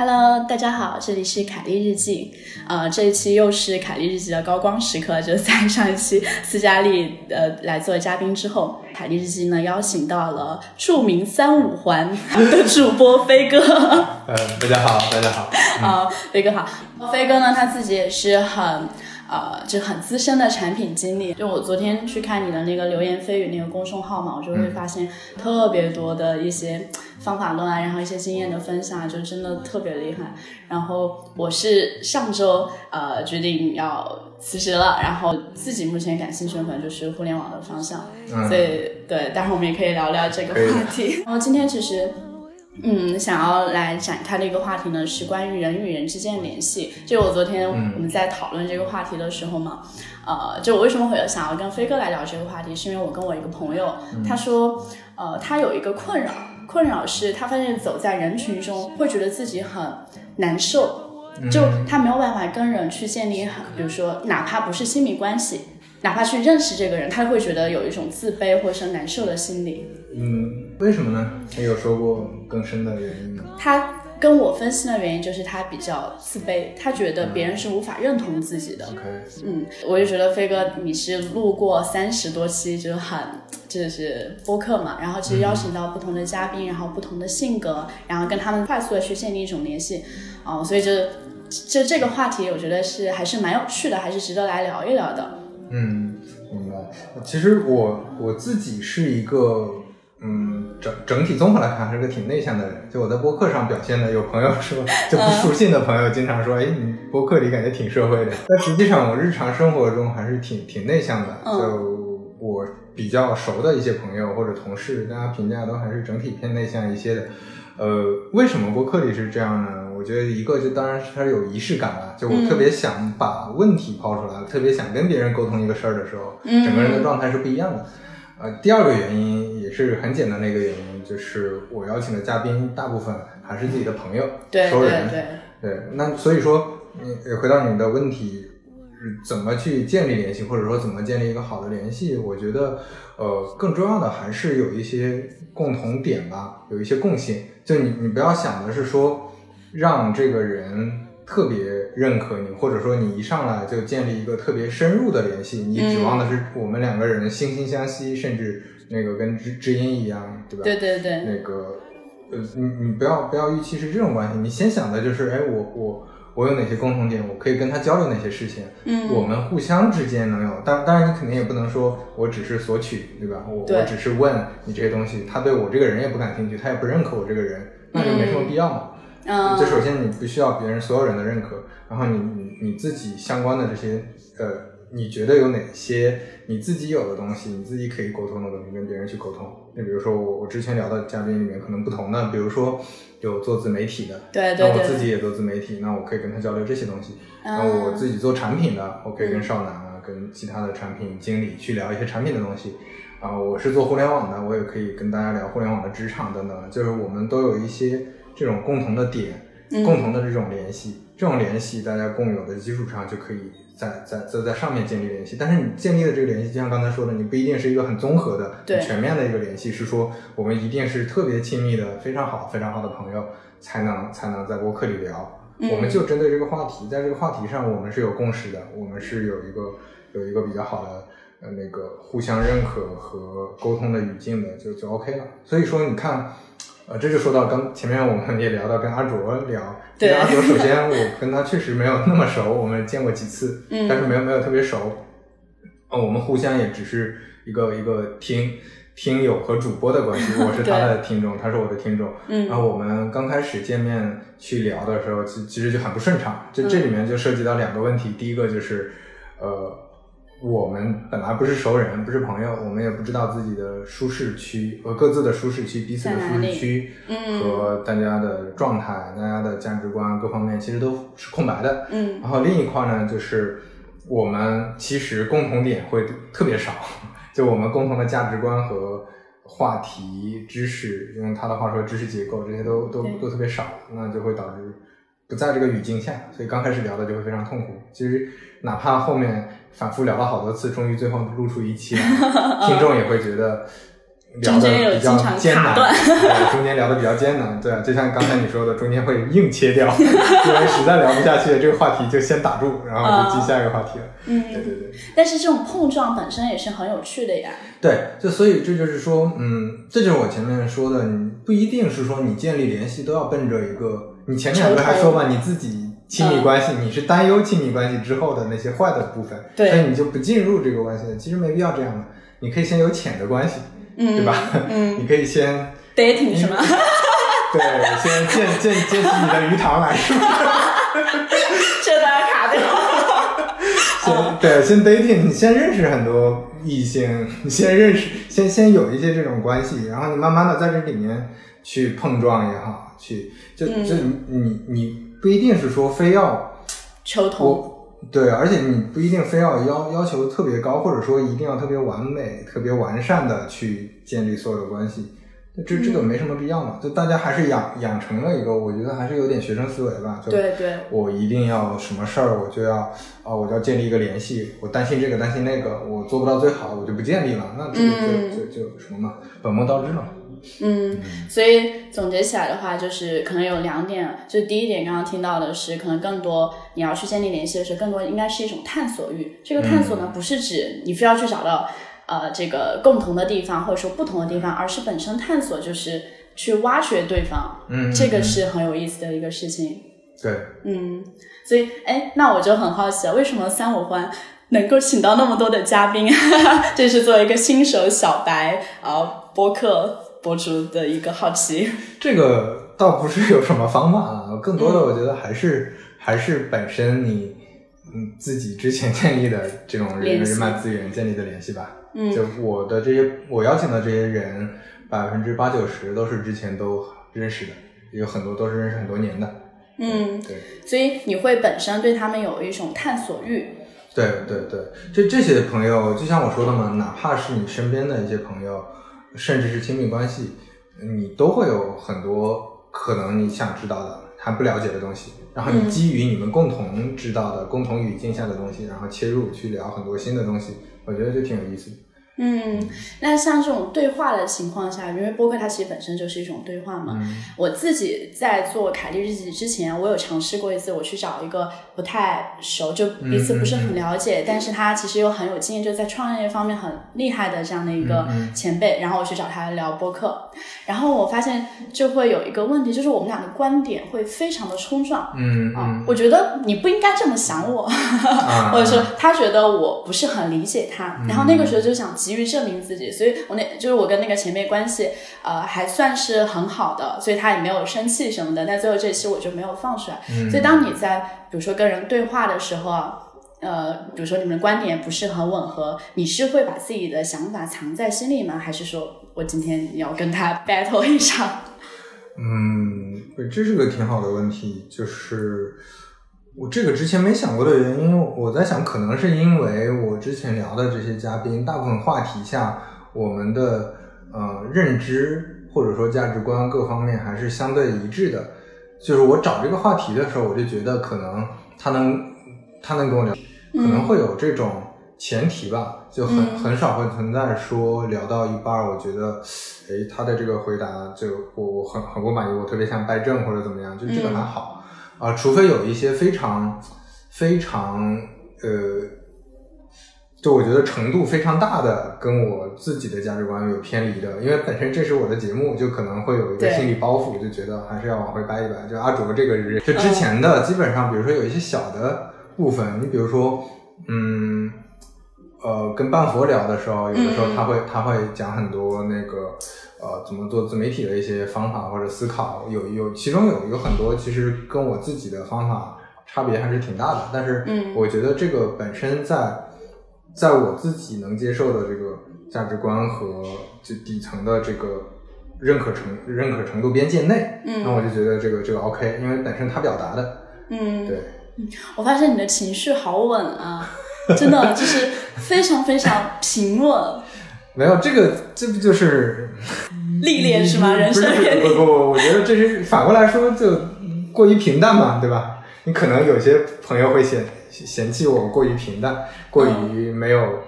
Hello，大家好，这里是凯丽日记。呃，这一期又是凯丽日记的高光时刻，就是在上一期斯嘉丽呃来做嘉宾之后，凯丽日记呢邀请到了著名三五环 的主播飞哥。呃，大家好，大家好。啊，飞哥好。飞哥呢，他自己也是很。呃，就很资深的产品经理。就我昨天去看你的那个流言蜚语那个公众号嘛，我就会发现特别多的一些方法论啊，然后一些经验的分享，就真的特别厉害。然后我是上周呃决定要辞职了，然后自己目前感兴趣的可能就是互联网的方向，所以对，待会儿我们也可以聊聊这个话题。然后今天其实。嗯，想要来展开的一个话题呢，是关于人与人之间的联系。就我昨天我们在讨论这个话题的时候嘛，呃，就我为什么会想要跟飞哥来聊这个话题，是因为我跟我一个朋友，他说，呃，他有一个困扰，困扰是他发现走在人群中会觉得自己很难受，就他没有办法跟人去建立很，比如说哪怕不是亲密关系。哪怕去认识这个人，他会觉得有一种自卑或者是难受的心理。嗯，为什么呢？他有说过更深的原因吗？他跟我分析的原因就是他比较自卑，他觉得别人是无法认同自己的。OK，嗯，我就觉得飞哥你是录过三十多期，就很就是播客嘛，然后其实邀请到不同的嘉宾，然后不同的性格，然后跟他们快速的去建立一种联系，哦，所以就就这个话题，我觉得是还是蛮有趣的，还是值得来聊一聊的。嗯，明白。其实我我自己是一个，嗯，整整体综合来看还是个挺内向的人。就我在播客上表现的，有朋友说，就不熟悉的朋友经常说，哎，你播客里感觉挺社会的。但实际上我日常生活中还是挺挺内向的。就我比较熟的一些朋友或者同事，大家评价都还是整体偏内向一些的。呃，为什么播客里是这样呢？我觉得一个就当然是它有仪式感了，就我特别想把问题抛出来，特别想跟别人沟通一个事儿的时候，整个人的状态是不一样的。呃，第二个原因也是很简单的一个原因，就是我邀请的嘉宾大部分还是自己的朋友、熟人。对对对。那所以说，你回到你的问题，怎么去建立联系，或者说怎么建立一个好的联系？我觉得，呃，更重要的还是有一些共同点吧，有一些共性。就你，你不要想的是说。让这个人特别认可你，或者说你一上来就建立一个特别深入的联系，你指望的是我们两个人惺惺相惜，甚至那个跟知知音一样，对吧？对对对。那个，呃，你你不要不要预期是这种关系，你先想的就是，哎，我我我有哪些共同点，我可以跟他交流哪些事情，嗯，我们互相之间能有，当当然你肯定也不能说我只是索取，对吧？我我只是问你这些东西，他对我这个人也不感兴趣，他也不认可我这个人，那就没什么必要嘛。就首先你不需要别人所有人的认可，然后你你你自己相关的这些呃，你觉得有哪些你自己有的东西，你自己可以沟通的东西，跟别人去沟通。那比如说我我之前聊的嘉宾里面可能不同的，比如说有做自媒体的，对对对，那我自己也做自媒体，那我可以跟他交流这些东西。那我自己做产品的，我可以跟少男啊，跟其他的产品经理去聊一些产品的东西。啊，我是做互联网的，我也可以跟大家聊互联网的职场等等，就是我们都有一些。这种共同的点，共同的这种联系，这种联系大家共有的基础上，就可以在在在在上面建立联系。但是你建立的这个联系，就像刚才说的，你不一定是一个很综合的、全面的一个联系，是说我们一定是特别亲密的、非常好、非常好的朋友，才能才能在播客里聊。我们就针对这个话题，在这个话题上，我们是有共识的，我们是有一个有一个比较好的呃那个互相认可和沟通的语境的，就就 OK 了。所以说，你看。呃，这就说到刚前面我们也聊到跟阿卓聊，对阿卓，首先我跟他确实没有那么熟，我们见过几次，嗯，但是没有没有特别熟，呃，我们互相也只是一个一个听听友和主播的关系，我是他的听众，他是我的听众，嗯，然后我们刚开始见面去聊的时候，其其实就很不顺畅，这这里面就涉及到两个问题，第一个就是呃。我们本来不是熟人，不是朋友，我们也不知道自己的舒适区和各自的舒适区、彼此的舒适区和大家的状态、大家的价值观各方面其实都是空白的。嗯，然后另一块呢，就是我们其实共同点会特别少，就我们共同的价值观和话题、知识，用他的话说，知识结构这些都都都特别少，那就会导致不在这个语境下，所以刚开始聊的就会非常痛苦。其实哪怕后面。反复聊了好多次，终于最后录出一期来，听众也会觉得聊的比较艰难，对，中间聊的比较艰难，对啊，就像刚才你说的，中间会硬切掉，因为实在聊不下去，这个话题就先打住，然后就进下一个话题了。嗯，对对对。但是这种碰撞本身也是很有趣的呀。对，就所以这就是说，嗯，这就是我前面说的，你不一定是说你建立联系都要奔着一个，你前面不是还说嘛，你自己亲密关系，你是担忧亲密关系之后的那些坏的部分，所以你就不进入这个关系了，其实没必要这样的，你可以先有浅的关系。对吧？嗯，你可以先 dating 是吗？对，先建建建起你的鱼塘来，是不是？这段卡掉。先对，先 dating，你先认识很多异性，你先认识，先先有一些这种关系，然后你慢慢的在这里面去碰撞也好，去就就你你不一定是说非要求同。对，而且你不一定非要要要求特别高，或者说一定要特别完美、特别完善的去建立所有的关系，这这个没什么必要嘛。就大家还是养养成了一个，我觉得还是有点学生思维吧。对对，我一定要什么事儿，我就要啊，我就要建立一个联系。我担心这个，担心那个，我做不到最好，我就不建立了。那这个就就就什么嘛，本末倒置了。嗯，所以总结起来的话，就是可能有两点。就第一点，刚刚听到的是，可能更多你要去建立联系的时候，更多应该是一种探索欲。这个探索呢，不是指你非要去找到呃这个共同的地方，或者说不同的地方，而是本身探索就是去挖掘对方。嗯，这个是很有意思的一个事情。对，嗯，所以哎，那我就很好奇了，为什么三五欢能够请到那么多的嘉宾？这是作为一个新手小白啊，播客。博主的一个好奇，这个倒不是有什么方法啊，更多的我觉得还是还是本身你嗯自己之前建立的这种人人脉资源建立的联系吧。嗯，就我的这些我邀请的这些人，百分之八九十都是之前都认识的，有很多都是认识很多年的。嗯，对。所以你会本身对他们有一种探索欲。对对对，这这些朋友就像我说的嘛，哪怕是你身边的一些朋友。甚至是亲密关系，你都会有很多可能你想知道的，他不了解的东西，然后你基于你们共同知道的、共同语境下的东西，然后切入去聊很多新的东西，我觉得就挺有意思。嗯，那像这种对话的情况下，因为播客它其实本身就是一种对话嘛。我自己在做凯莉日记之前，我有尝试过一次，我去找一个不太熟，就彼此不是很了解，但是他其实又很有经验，就在创业方面很厉害的这样的一个前辈，然后我去找他聊播客，然后我发现就会有一个问题，就是我们俩的观点会非常的冲撞。嗯啊，我觉得你不应该这么想我，或者说他觉得我不是很理解他，然后那个时候就想。急于证明自己，所以我那就是我跟那个前辈关系，呃，还算是很好的，所以他也没有生气什么的。但最后这期我就没有放出来。所以当你在比如说跟人对话的时候，呃，比如说你们的观点不是很吻合，你是会把自己的想法藏在心里吗？还是说我今天要跟他 battle 一场？嗯，这是个挺好的问题，就是。我这个之前没想过的原因，我在想，可能是因为我之前聊的这些嘉宾，大部分话题下，我们的呃认知或者说价值观各方面还是相对一致的。就是我找这个话题的时候，我就觉得可能他能他能跟我聊，可能会有这种前提吧，就很很少会存在说聊到一半，我觉得，哎，他的这个回答就我我很很不满意，我特别想掰正或者怎么样，就这个还好。啊，除非有一些非常非常呃，就我觉得程度非常大的跟我自己的价值观有偏离的，因为本身这是我的节目，就可能会有一个心理包袱，就觉得还是要往回掰一掰。就阿卓这个人，就之前的基本上，比如说有一些小的部分，你比如说，嗯，呃，跟半佛聊的时候，有的时候他会他会讲很多那个。呃，怎么做自媒体的一些方法或者思考，有有其中有有很多其实跟我自己的方法差别还是挺大的，但是我觉得这个本身在在我自己能接受的这个价值观和就底层的这个认可程认可程度边界内，那我就觉得这个这个 OK，因为本身他表达的，嗯，对，我发现你的情绪好稳啊，真的就是非常非常平稳。没有这个，这不就是 历练是吗？人生不不不，我觉得这是反过来说，就过于平淡嘛，对吧？你可能有些朋友会嫌嫌弃我过于平淡，过于没有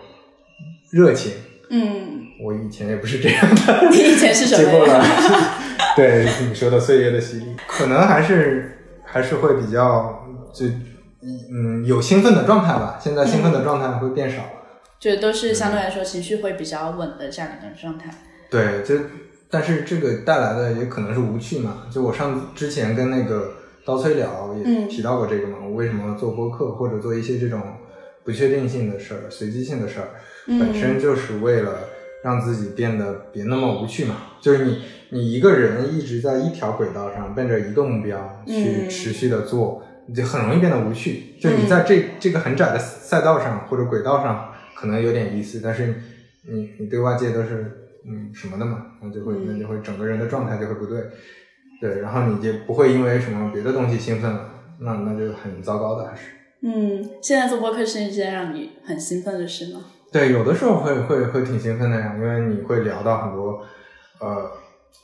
热情。嗯，我以前也不是这样的。你以前是什么？经过了，对你说的岁月的洗礼，可能还是还是会比较就嗯有兴奋的状态吧。现在兴奋的状态会变少，就都是相对来说情绪会比较稳的这样一个状态。对，就但是这个带来的也可能是无趣嘛。就我上之前跟那个刀崔聊也提到过这个嘛，我为什么做播客或者做一些这种不确定性的事儿、随机性的事儿，本身就是为了让自己变得别那么无趣嘛。就是你你一个人一直在一条轨道上奔着一个目标去持续的做，你就很容易变得无趣。就你在这这个很窄的赛道上或者轨道上可能有点意思，但是你你对外界都是。嗯，什么的嘛，那就会那就会整个人的状态就会不对，对，然后你就不会因为什么别的东西兴奋了，那那就很糟糕的还是。嗯，现在做播客是一件让你很兴奋的事吗？对，有的时候会会会挺兴奋的呀，因为你会聊到很多，呃，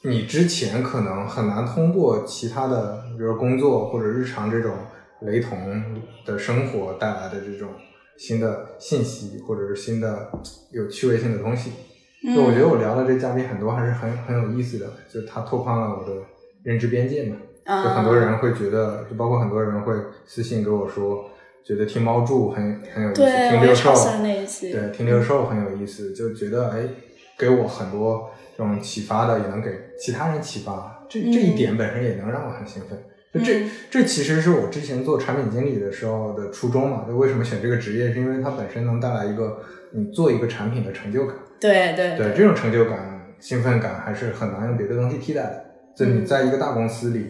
你之前可能很难通过其他的，比如工作或者日常这种雷同的生活带来的这种新的信息，或者是新的有趣味性的东西。就我觉得我聊的这嘉宾很多还是很很有意思的，就他拓宽了我的认知边界嘛。就很多人会觉得，就包括很多人会私信给我说，觉得听猫柱很很有意思，听六兽，对，听六兽很有意思，就觉得哎，给我很多这种启发的，也能给其他人启发。这这一点本身也能让我很兴奋。就这这其实是我之前做产品经理的时候的初衷嘛。就为什么选这个职业，是因为它本身能带来一个你做一个产品的成就感。对对对，这种成就感、兴奋感还是很难用别的东西替代的。就你在一个大公司里，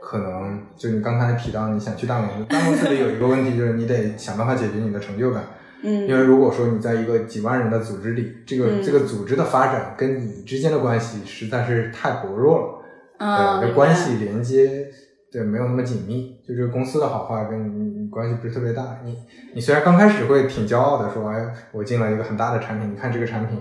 可能就你刚才提到你想去大公司，大公司里有一个问题就是你得想办法解决你的成就感。嗯，因为如果说你在一个几万人的组织里，这个这个组织的发展跟你之间的关系实在是太薄弱了，啊，这关系连接对没有那么紧密，就这个公司的好坏跟你关系不是特别大。你你虽然刚开始会挺骄傲的说，哎，我进了一个很大的产品，你看这个产品。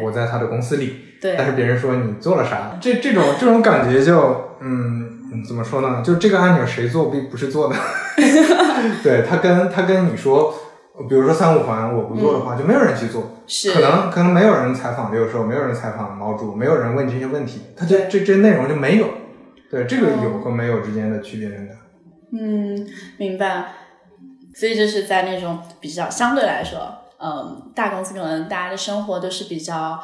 我在他的公司里，对，但是别人说你做了啥？这这种这种感觉就，嗯，怎么说呢？就这个按钮谁做并不是做的，对他跟他跟你说，比如说三五环我不做的话，就没有人去做，是可能可能没有人采访六兽，没有人采访毛主，没有人问这些问题，他这这这内容就没有，对，这个有和没有之间的区别？嗯，明白。所以就是在那种比较相对来说。嗯，大公司可能大家的生活都是比较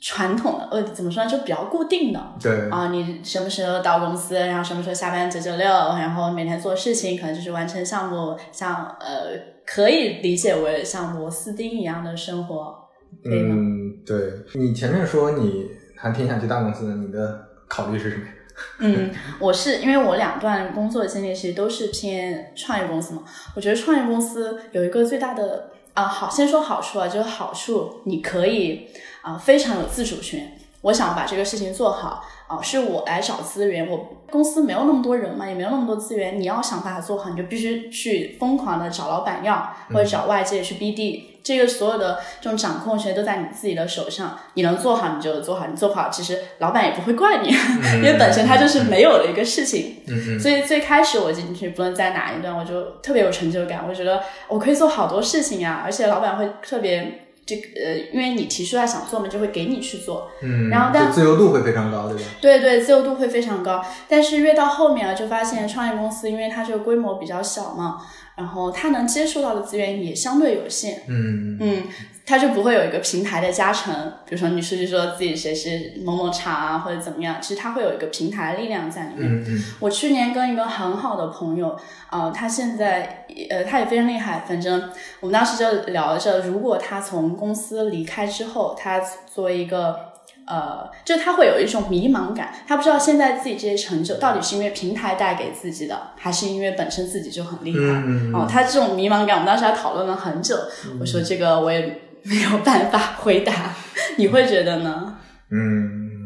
传统的，呃，怎么说呢，就比较固定的。对啊，你什么时候到公司，然后什么时候下班九九六，然后每天做事情，可能就是完成项目，像呃，可以理解为像螺丝钉一样的生活？嗯，对。你前面说你还挺想去大公司的，你的考虑是什么？嗯，我是因为我两段工作经历其实都是偏创业公司嘛，我觉得创业公司有一个最大的。啊，好，先说好处啊，就是好处，你可以啊，非常有自主权。我想把这个事情做好啊，是我来找资源。我公司没有那么多人嘛，也没有那么多资源，你要想把它做好，你就必须去疯狂的找老板要，或者找外界去 BD。这个所有的这种掌控权都在你自己的手上，你能做好你就做好，你做不好其实老板也不会怪你，因为本身他就是没有的一个事情。所以最开始我进去，不论在哪一段，我就特别有成就感，我觉得我可以做好多事情呀，而且老板会特别这个呃，因为你提出来想做嘛，就会给你去做。嗯，然后但自由度会非常高，对吧？对对，自由度会非常高。但是越到后面啊，就发现创业公司因为它这个规模比较小嘛。然后它能接触到的资源也相对有限，嗯嗯，他就不会有一个平台的加成，比如说你出去说自己谁是某某厂啊或者怎么样，其实他会有一个平台力量在里面。嗯嗯，我去年跟一个很好的朋友，呃，他现在呃他也非常厉害，反正我们当时就聊着，如果他从公司离开之后，他作为一个。呃，就他会有一种迷茫感，他不知道现在自己这些成就到底是因为平台带给自己的，还是因为本身自己就很厉害。哦，他这种迷茫感，我们当时还讨论了很久。我说这个我也 没有办法回答，你会觉得呢？嗯，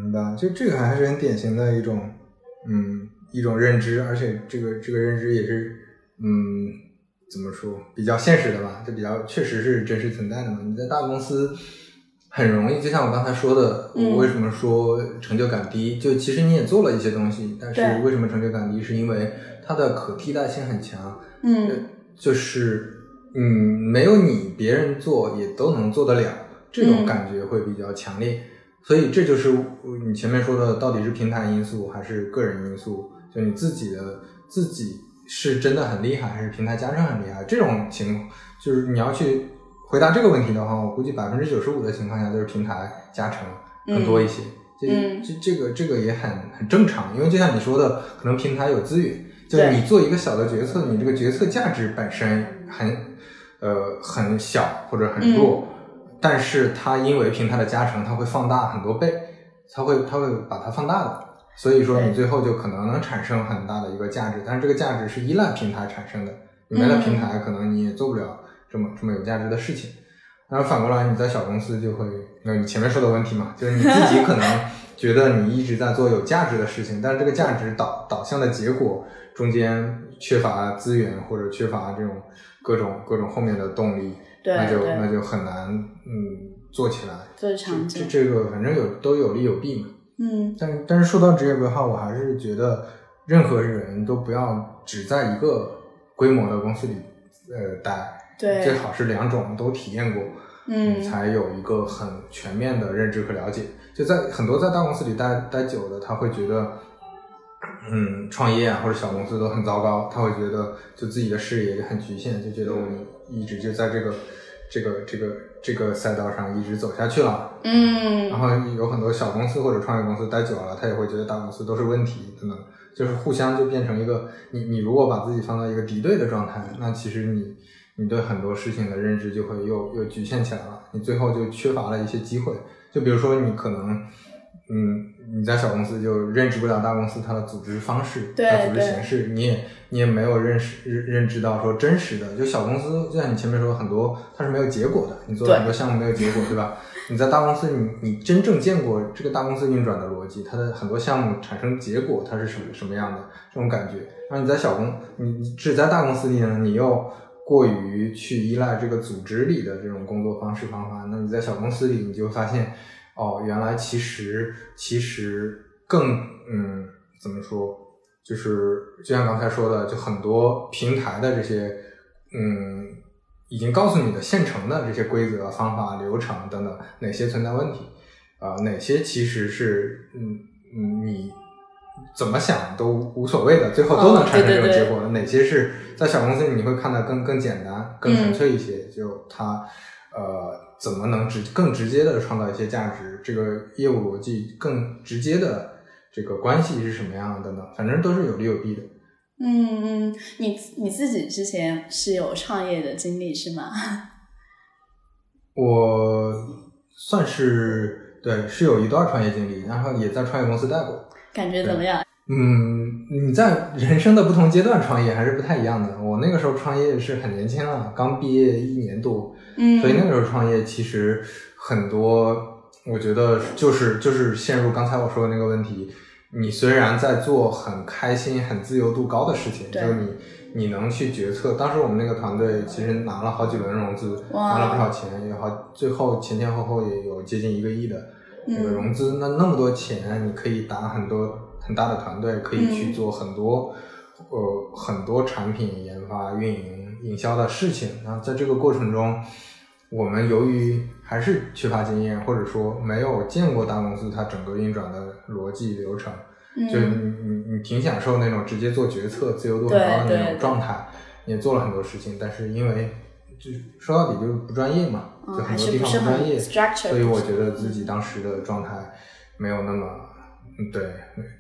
明白。就这个还是很典型的一种，嗯，一种认知，而且这个这个认知也是，嗯，怎么说，比较现实的吧？就比较确实是真实存在的嘛。你在大公司。很容易，就像我刚才说的，我为什么说成就感低？就其实你也做了一些东西，但是为什么成就感低？是因为它的可替代性很强。嗯，就是嗯，没有你，别人做也都能做得了。这种感觉会比较强烈。所以这就是你前面说的，到底是平台因素还是个人因素？就你自己的自己是真的很厉害，还是平台加成很厉害？这种情况就是你要去回答这个问题的话，我估计百分之九十五的情况下都是平台加成更多一些。这这这个这个也很很正常，因为就像你说的，可能平台有资源，就是你做一个小的决策，你这个决策价值本身很呃很小或者很弱。但是它因为平台的加成，它会放大很多倍，它会它会把它放大的，所以说你最后就可能能产生很大的一个价值，但是这个价值是依赖平台产生的，你没了平台，可能你也做不了这么这么有价值的事情。然后反过来你在小公司就会，那你前面说的问题嘛，就是你自己可能觉得你一直在做有价值的事情，但是这个价值导导向的结果中间缺乏资源或者缺乏这种各种各种后面的动力。那就那就很难，嗯，做起来。做长久。这这个反正有都有利有弊嘛。嗯。但但是说到职业规划，我还是觉得任何人都不要只在一个规模的公司里呃待。对。最好是两种都体验过，嗯，才有一个很全面的认知和了解。就在很多在大公司里待待久了，他会觉得，嗯，创业啊或者小公司都很糟糕，他会觉得就自己的视野也很局限，就觉得我们一直就在这个。这个这个这个赛道上一直走下去了，嗯，然后有很多小公司或者创业公司待久了，他也会觉得大公司都是问题等等，就是互相就变成一个你你如果把自己放到一个敌对的状态，那其实你你对很多事情的认知就会又又局限起来了，你最后就缺乏了一些机会，就比如说你可能。嗯，你在小公司就认知不了大公司它的组织方式、它组织形式，你也你也没有认识认认知到说真实的，就小公司就像你前面说很多它是没有结果的，你做很多项目没有结果，对吧？你在大公司，你你真正见过这个大公司运转的逻辑，它的很多项目产生结果它是什么什么样的这种感觉。然后你在小公，你你只在大公司里呢，你又过于去依赖这个组织里的这种工作方式方法，那你在小公司里你就发现。哦，原来其实其实更嗯，怎么说？就是就像刚才说的，就很多平台的这些嗯，已经告诉你的现成的这些规则、方法、流程等等，哪些存在问题啊？哪些其实是嗯嗯，你怎么想都无所谓的，最后都能产生这种结果的？哪些是在小公司你会看到更更简单、更纯粹一些？就它呃。怎么能直更直接的创造一些价值？这个业务逻辑更直接的这个关系是什么样的呢？反正都是有利有弊的。嗯嗯，你你自己之前是有创业的经历是吗？我算是对，是有一段创业经历，然后也在创业公司待过。感觉怎么样？嗯，你在人生的不同阶段创业还是不太一样的。我那个时候创业是很年轻啊，刚毕业一年多。嗯，所以那个时候创业其实很多，我觉得就是就是陷入刚才我说的那个问题。你虽然在做很开心、很自由度高的事情，就是你你能去决策。当时我们那个团队其实拿了好几轮融资，拿了不少钱，也好，最后前前后后也有接近一个亿的那个融资。那那么多钱，你可以打很多很大的团队，可以去做很多呃很多产品研发、运营。营销的事情，然后在这个过程中，我们由于还是缺乏经验，或者说没有见过大公司它整个运转的逻辑流程，就你你你挺享受那种直接做决策、自由度很高的那种状态，也做了很多事情，但是因为就说到底就是不专业嘛，就很多地方不专业，所以我觉得自己当时的状态没有那么，对，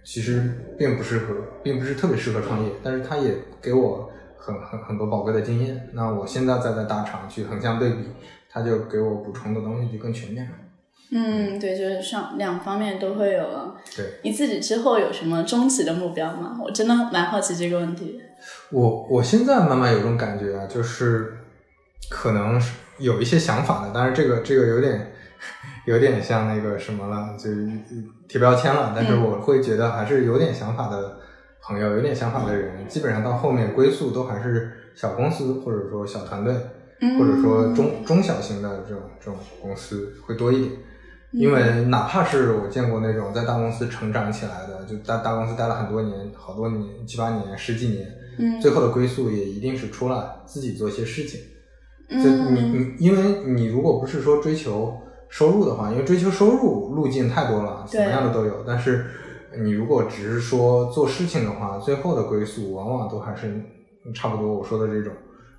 其实并不适合，并不是特别适合创业，但是它也给我。很很很多宝贵的经验，那我现在再在大厂去横向对比，他就给我补充的东西就更全面了。嗯，对，就是上两方面都会有了。对，你自己之后有什么终极的目标吗？我真的蛮好奇这个问题。我我现在慢慢有种感觉啊，就是可能是有一些想法的，但是这个这个有点有点像那个什么了，就贴标签了。但是我会觉得还是有点想法的。朋友有点想法的人，基本上到后面归宿都还是小公司，或者说小团队，或者说中中小型的这种这种公司会多一点。因为哪怕是我见过那种在大公司成长起来的，就在大公司待了很多年，好多年七八年、十几年，最后的归宿也一定是出来自己做一些事情。就你你，因为你如果不是说追求收入的话，因为追求收入路径太多了，什么样的都有。但是你如果只是说做事情的话，最后的归宿往往都还是差不多我说的这种，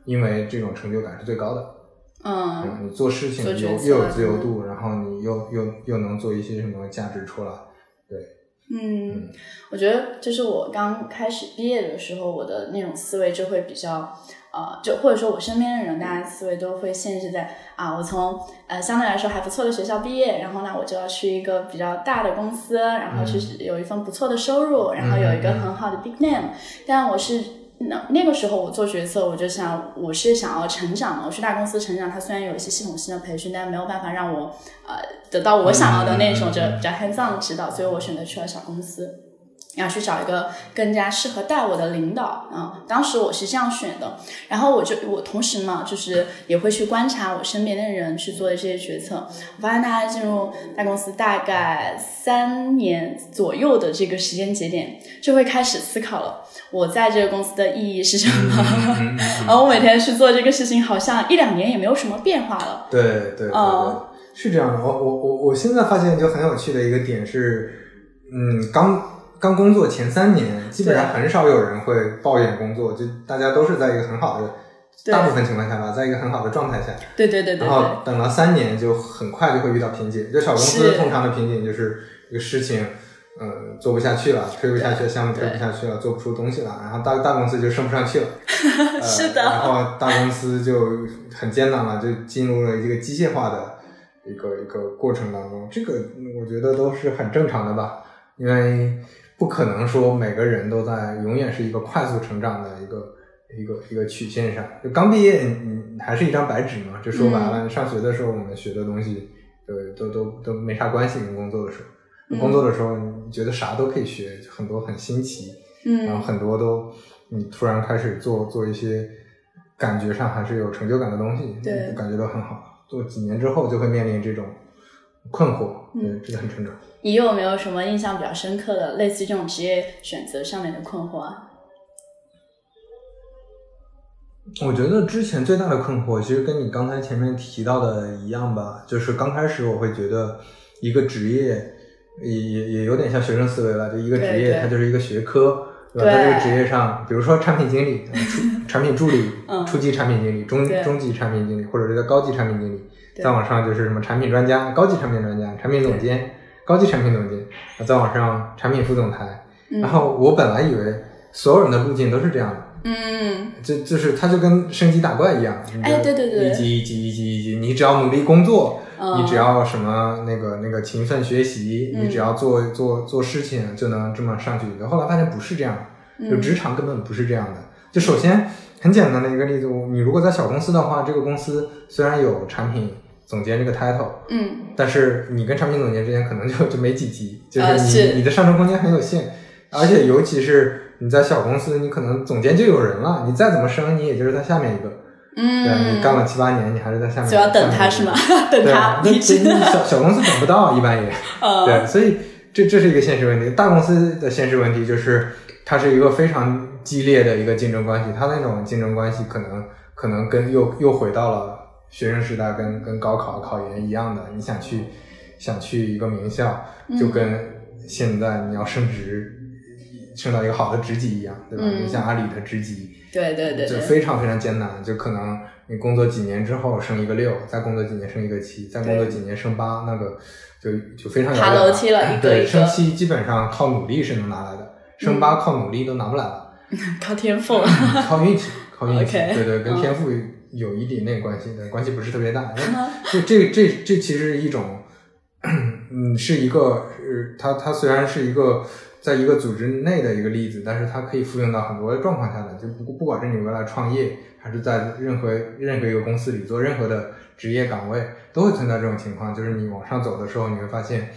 因为这种成就感是最高的。嗯，你做事情有又有自由度，然后你又又又能做一些什么价值出来，对。嗯，我觉得就是我刚开始毕业的时候，我的那种思维就会比较。呃，就或者说我身边的人，大家思维都会限制在啊，我从呃相对来说还不错的学校毕业，然后呢，我就要去一个比较大的公司，然后去有一份不错的收入，然后有一个很好的 big name。但我是那那个时候我做决策，我就想我是想要成长的，我去大公司成长，它虽然有一些系统性的培训，但没有办法让我呃得到我想要的那种就比较 hands on 的指导，所以我选择去了小公司。要去找一个更加适合带我的领导啊！当时我是这样选的，然后我就我同时呢，就是也会去观察我身边的人去做的这些决策。我发现大家进入大公司大概三年左右的这个时间节点，就会开始思考了：我在这个公司的意义是什么？然后我每天去做这个事情，好像一两年也没有什么变化了。对对对，是这样的。我我我我现在发现就很有趣的一个点是，嗯，刚。刚工作前三年，基本上很少有人会抱怨工作，就大家都是在一个很好的，大部分情况下吧，在一个很好的状态下。对对对对。然后等了三年，就很快就会遇到瓶颈。就小公司通常的瓶颈就是一个事情，嗯，做不下去了，推不下去，项目推不下去了，做不出东西了。然后大大公司就升不上去了。是的。然后大公司就很艰难了，就进入了一个机械化的一个一个过程当中。这个我觉得都是很正常的吧，因为。不可能说每个人都在永远是一个快速成长的一个一个一个曲线上。就刚毕业，你还是一张白纸嘛。就说白了，上学的时候我们学的东西，呃，都都都没啥关系。跟工作的时候，工作的时候你觉得啥都可以学，很多很新奇，嗯，然后很多都你突然开始做做一些感觉上还是有成就感的东西，对，感觉都很好。做几年之后就会面临这种困惑，嗯，这个很成长。你有没有什么印象比较深刻的，类似于这种职业选择上面的困惑啊？我觉得之前最大的困惑，其实跟你刚才前面提到的一样吧，就是刚开始我会觉得一个职业也也也有点像学生思维了，就一个职业它就是一个学科，对吧？在这个职业上，比如说产品经理、产品助理、初级产品经理、中中级产品经理，或者是高级产品经理，再往上就是什么产品专家、高级产品专家、产品总监。高级产品总监，再往上产品副总裁，然后我本来以为所有人的路径都是这样的，嗯，就就是他就跟升级打怪一样，哎，对对对，一级一级一级一级，你只要努力工作，你只要什么那个那个勤奋学习，你只要做做做事情就能这么上去。后来发现不是这样，就职场根本不是这样的。就首先很简单的一个例子，你如果在小公司的话，这个公司虽然有产品。总监这个 title，嗯，但是你跟产品总监之间可能就 就没几级，就是你你的上升空间很有限，而且尤其是你在小公司，你可能总监就有人了，你再怎么升，你也就是在下面一个，嗯，对，你干了七八年，你还是在下面，就要等他是吗？等他，那小小公司等不到，一般也，对，所以这这是一个现实问题。大公司的现实问题就是，它是一个非常激烈的一个竞争关系，它那种竞争关系可能可能跟又又回到了。学生时代跟跟高考考研一样的，你想去想去一个名校，就跟现在你要升职升到一个好的职级一样，对吧？你像阿里的职级，对对对，就非常非常艰难，就可能你工作几年之后升一个六，再工作几年升一个七，再工作几年升八，那个就就非常爬楼梯了。对，升七基本上靠努力是能拿来的，升八靠努力都拿不来了，靠天赋，靠运气，靠运气，对对，跟天赋。有一点点关系，但关系不是特别大。这这这这其实是一种，嗯，是一个，呃，它它虽然是一个在一个组织内的一个例子，但是它可以复用到很多状况下的。就不不管是你未来创业，还是在任何任何一个公司里做任何的职业岗位，都会存在这种情况。就是你往上走的时候，你会发现，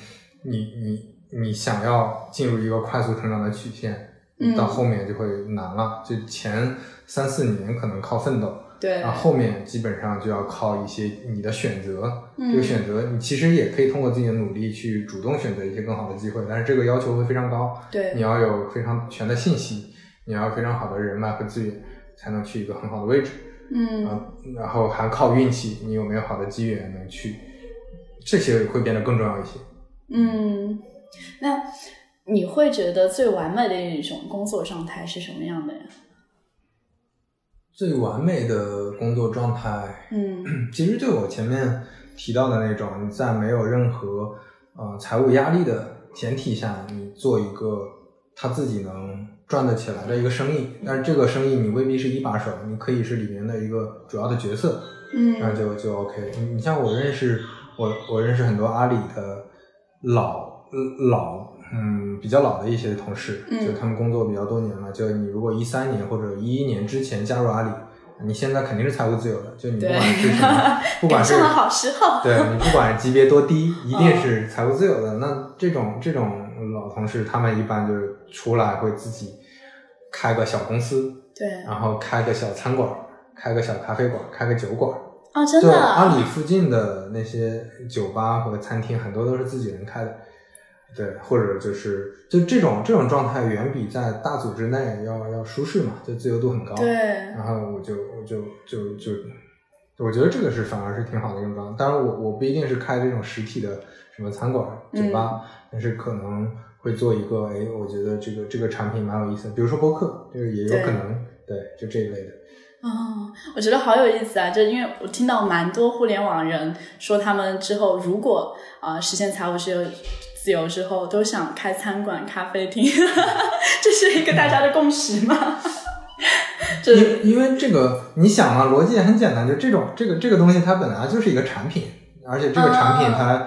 你你你想要进入一个快速成长的曲线，到后面就会难了。就前三四年可能靠奋斗。对，然后后面基本上就要靠一些你的选择，这个选择你其实也可以通过自己的努力去主动选择一些更好的机会，但是这个要求会非常高。对，你要有非常全的信息，你要非常好的人脉和资源，才能去一个很好的位置。嗯，然后还靠运气，你有没有好的机缘能去这些会变得更重要一些。嗯，那你会觉得最完美的一种工作状态是什么样的呀？最完美的工作状态，嗯。其实就我前面提到的那种，你在没有任何呃财务压力的前提下，你做一个他自己能赚得起来的一个生意，但是这个生意你未必是一把手，你可以是里面的一个主要的角色，嗯。那嗯就就 OK。你你像我认识我我认识很多阿里的老老嗯比较老的一些同事，嗯就他们工作比较多年了。就你如果一三年或者一一年之前加入阿里，你现在肯定是财务自由的。就你不管是什么，不管是。对 你不管级别多低，一定是财务自由的。那这种这种老同事，他们一般就是出来会自己开个小公司，对然后开个小餐馆，开个小咖啡馆，开个酒馆。哦，真就的阿里附近的那些酒吧和餐厅，很多都是自己人开的，对，或者就是就这种这种状态，远比在大组织内要要舒适嘛，就自由度很高。对，然后我就我就就就，我觉得这个是反而是挺好的一种状态。当然我，我不一定是开这种实体的什么餐馆、酒吧，但是可能会做一个，哎，我觉得这个这个产品蛮有意思的，比如说播客，这个也有可能，对，就这一类的。哦，我觉得好有意思啊！就因为我听到蛮多互联网人说，他们之后如果啊、呃实现财务自由自由之后，都想开餐馆、咖啡厅，这是一个大家的共识吗？就因因为这个，你想嘛，逻辑也很简单，就这种这个这个东西，它本来就是一个产品，而且这个产品它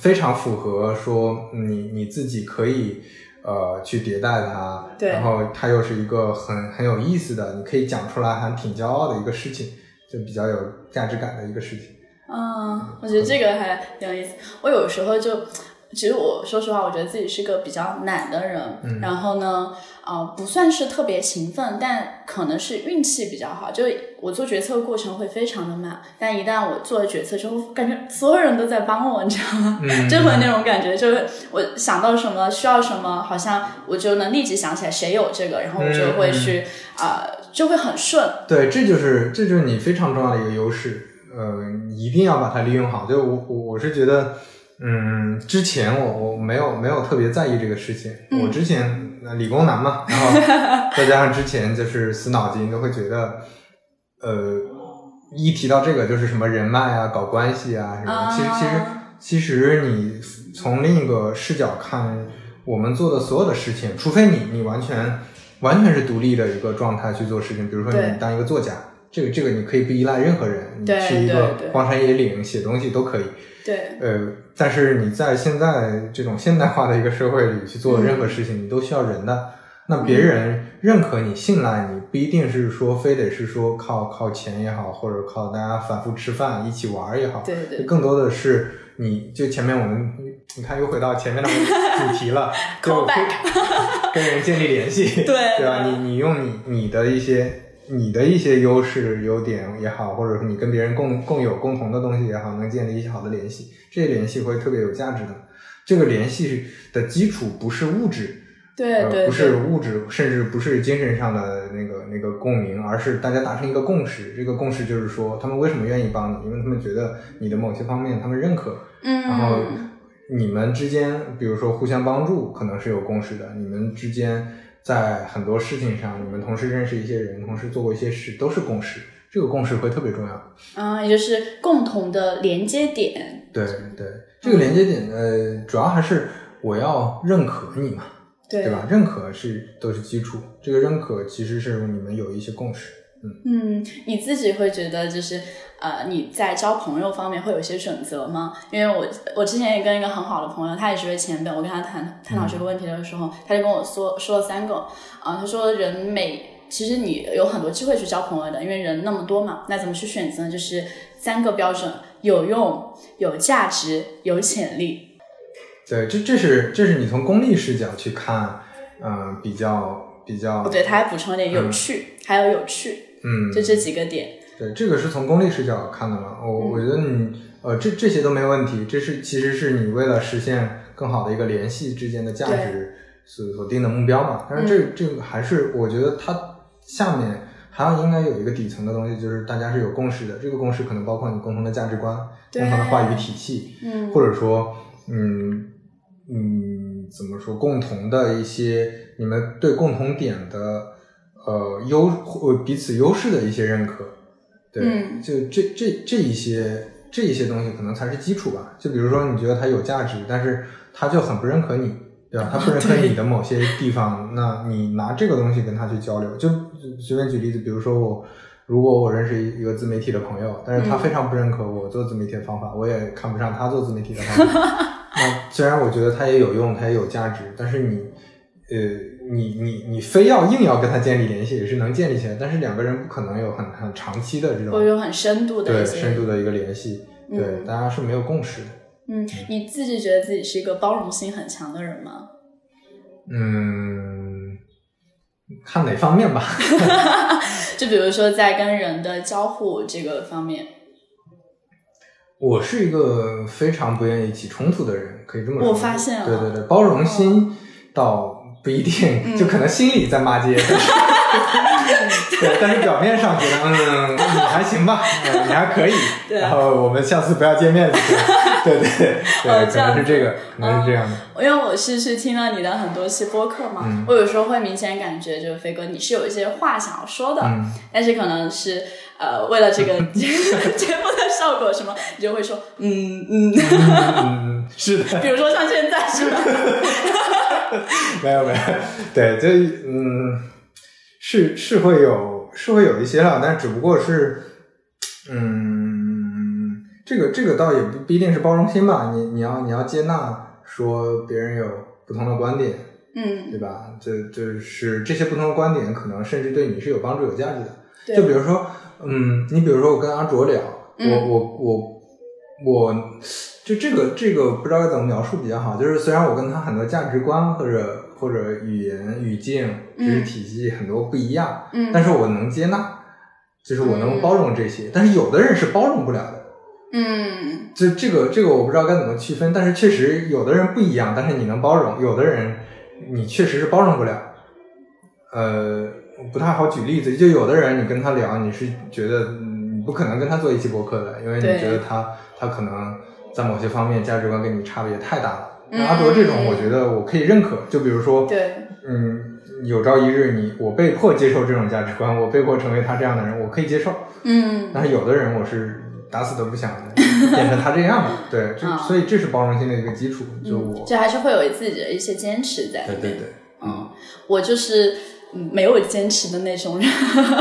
非常符合说你你自己可以呃去迭代它，对然后它又是一个很很有意思的，你可以讲出来还挺骄傲的一个事情，就比较有价值感的一个事情。嗯，我觉得这个还挺有意思。我有时候就，其实我说实话，我觉得自己是个比较懒的人。嗯然后呢，呃，不算是特别勤奋，但可能是运气比较好。就我做决策过程会非常的慢，但一旦我做了决策之后，感觉所有人都在帮我，你知道吗？嗯 就会那种感觉，就是我想到什么需要什么，好像我就能立即想起来谁有这个，然后我就会去啊、呃就会很顺。对，这就是这就是你非常重要的一个优势，呃，一定要把它利用好。就我我我是觉得，嗯，之前我我没有没有特别在意这个事情，嗯。我之前呃理工男嘛，然后 再加上之前就是死脑筋，都会觉得，呃，一提到这个就是什么人脉啊、搞关系啊什么。其实其实啊其实你从另一个视角看，我们做的所有的事情，除非你你完全完全是独立的一个状态去做事情，比如说你当一个作家，这个这个你可以不依赖任何人，你去一个荒山野岭写东西都可以。对，呃，但是你在现在这种现代化的一个社会里去做任何事情，你都需要人的。那别人认可你、信赖你，不一定是说非得是说靠靠钱也好，或者靠大家反复吃饭、一起玩也好，对对更多的是你就前面我们你看又回到前面的主题了，就跟人建立联系，对对吧？你你用你你的一些你的一些优势优点也好，或者说你跟别人共共有共同的东西也好，能建立一些好的联系，这些联系会特别有价值的。这个联系的基础不是物质，呃，对对，不是物质，甚至不是精神上的那个那个共鸣，而是大家达成一个共识。这个共识就是说，他们为什么愿意帮你？因为他们觉得你的某些方面他们认可，嗯，然后你们之间，比如说互相帮助，可能是有共识的。你们之间在很多事情上，你们同时认识一些人，同时做过一些事，都是共识。这个共识会特别重要。嗯，也就是共同的连接点，对对，这个连接点，呢，主要还是我要认可你嘛，对对吧？认可是都是基础，这个认可其实是你们有一些共识。嗯，你自己会觉得就是呃，你在交朋友方面会有一些准则吗？因为我我之前也跟一个很好的朋友，他也是位前辈，我跟他谈探讨这个问题的时候，他就跟我说说了三个啊、他说人每其实你有很多机会去交朋友的，因为人那么多嘛，那怎么去选择呢？就是三个标准：有用、有价值、有潜力。对，这这是这是你从功利视角去看，嗯、比较比较，对，他还补充一点有趣，还有有趣，嗯，就这几个点。对，这个是从功利视角看的嘛。我、我觉得你呃，这这些都没问题，这是其实是你为了实现更好的一个联系之间的价值所所定的目标嘛。但是这、这个还是我觉得它下面还要应该有一个底层的东西，就是大家是有共识的。这个共识可能包括你共同的价值观、对共同的话语体系，嗯或者说，嗯嗯，怎么说，共同的一些你们对共同点的呃优或彼此优势的一些认可，对，嗯就这这这一些这一些东西可能才是基础吧。就比如说你觉得他有价值，但是他就很不认可你，对吧？他不认可你的 某些地方，那你拿这个东西跟他去交流，就就随便举例子，比如说我。如果我认识一一个自媒体的朋友，但是他嗯非常不认可我做自媒体的方法，我也看不上他做自媒体的方法。那虽然我觉得他也有用，他也有价值，但是你，呃，你你你非要硬要跟他建立联系，也是能建立起来，但是两个人不可能有很很长期的这种或者有很深度的对深度的一个联系，对，嗯大家是没有共识的。嗯，你自己觉得自己是一个包容性很强的人吗？嗯，看哪方面吧。就比如说在跟人的交互这个方面，我是一个非常不愿意起冲突的人，可以这么说。我发现了对对对，包容心倒不一定，嗯就可能心里在骂街。对，但是表面上觉得，嗯，你还行吧，嗯你还可以。对然后我们下次不要见面就行。对对对，对可能是这个，可能是这样的。因为我是去听了你的很多期播客嘛，嗯我有时候会明显感觉，就是飞哥你是有一些话想要说的，嗯但是可能是呃为了这个 节目的效果什么，你就会说嗯嗯，嗯，是的。比如说像现在是吧？没有没有，对，这嗯，是是会有是会有一些了，但只不过是，嗯，这个这个倒也不不一定是包容心吧，你你要你要接纳说别人有不同的观点，嗯，对吧？这就是这些不同的观点可能甚至对你是有帮助有价值的。对就比如说，嗯，你比如说我跟阿卓聊，嗯我我我我，就这个这个不知道该怎么描述比较好。就是虽然我跟他很多价值观或者或者语言语境、知识体系很多不一样，嗯但是我能接纳，就是我能嗯包容这些。但是有的人是包容不了的。嗯就这个这个我不知道该怎么区分，但是确实有的人不一样，但是你能包容；有的人你确实是包容不了。呃，不太好举例子，就有的人你跟他聊，你是觉得嗯你不可能跟他做一期博客的，因为你觉得他他可能在某些方面价值观跟你差别太大了。阿卓这种，我觉得我可以认可，就比如说，对，嗯，有朝一日你我被迫接受这种价值观，我被迫成为他这样的人，我可以接受。嗯但是有的人我是打死都不想变成他这样的，对，这、啊所以这是包容性的一个基础。就我，就还是会有自己的一些坚持在。对对对，嗯，我就是嗯没有坚持的那种人，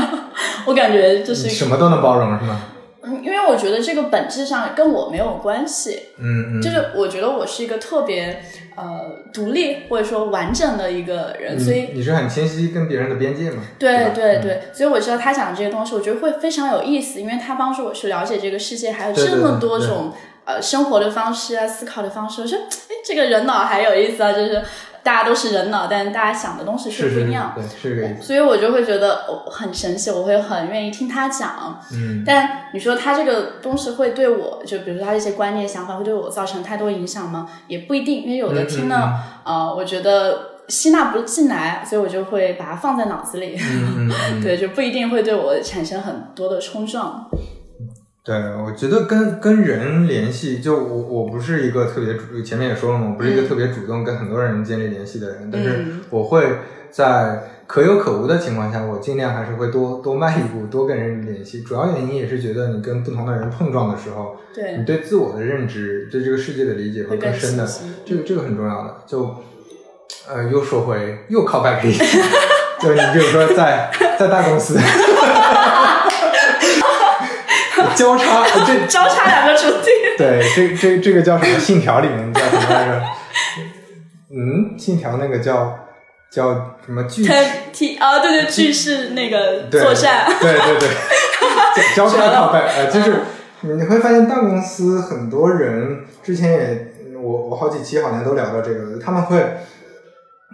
我感觉就是什么都能包容是吗？嗯，因为我觉得这个本质上跟我没有关系，嗯嗯，就是我觉得我是一个特别呃独立或者说完整的一个人，所以你是很清晰跟别人的边界嘛？对对对，所以我知道他讲的这些东西，我觉得会非常有意思，因为他帮助我去了解这个世界，还有这么对对多种呃生活的方式啊、思考的方式。我说，哎，这个人脑还有意思啊，就是大家都是人脑，但是大家想的东西是不一样。对，是这个意思。所以我就会觉得哦很神奇，我会很愿意听他讲。嗯，但你说他这个东西会对我，就比如说他一些观念想法会对我造成太多影响吗？也不一定，因为有的听呢，呃，我觉得吸纳不进来，所以我就会把它放在脑子里。嗯嗯嗯，对，就不一定会对我产生很多的冲撞。对，我觉得跟跟人联系，就我我不是一个特别主，前面也说了嘛，我不是一个嗯特别主动跟很多人建立联系的人，但是嗯我会在可有可无的情况下，我尽量还是会多多迈一步，多跟人联系。主要原因也是觉得你跟不同的人碰撞的时候，对你，对自我的认知、对这个世界的理解会会更更深的，这个这个很重要的。就呃，又说回又靠 back 一，就是你比如说在在大公司。交叉，呃这交叉两个主题。对，这这这个叫什么？信条里面叫什么来着？嗯，信条那个叫叫什么句？他提啊，对对，句式那个对作战。对对对，交 交叉靠背，呃，就是你会发现大公司很多人之前也，我我好几期好像都聊到这个，他们会。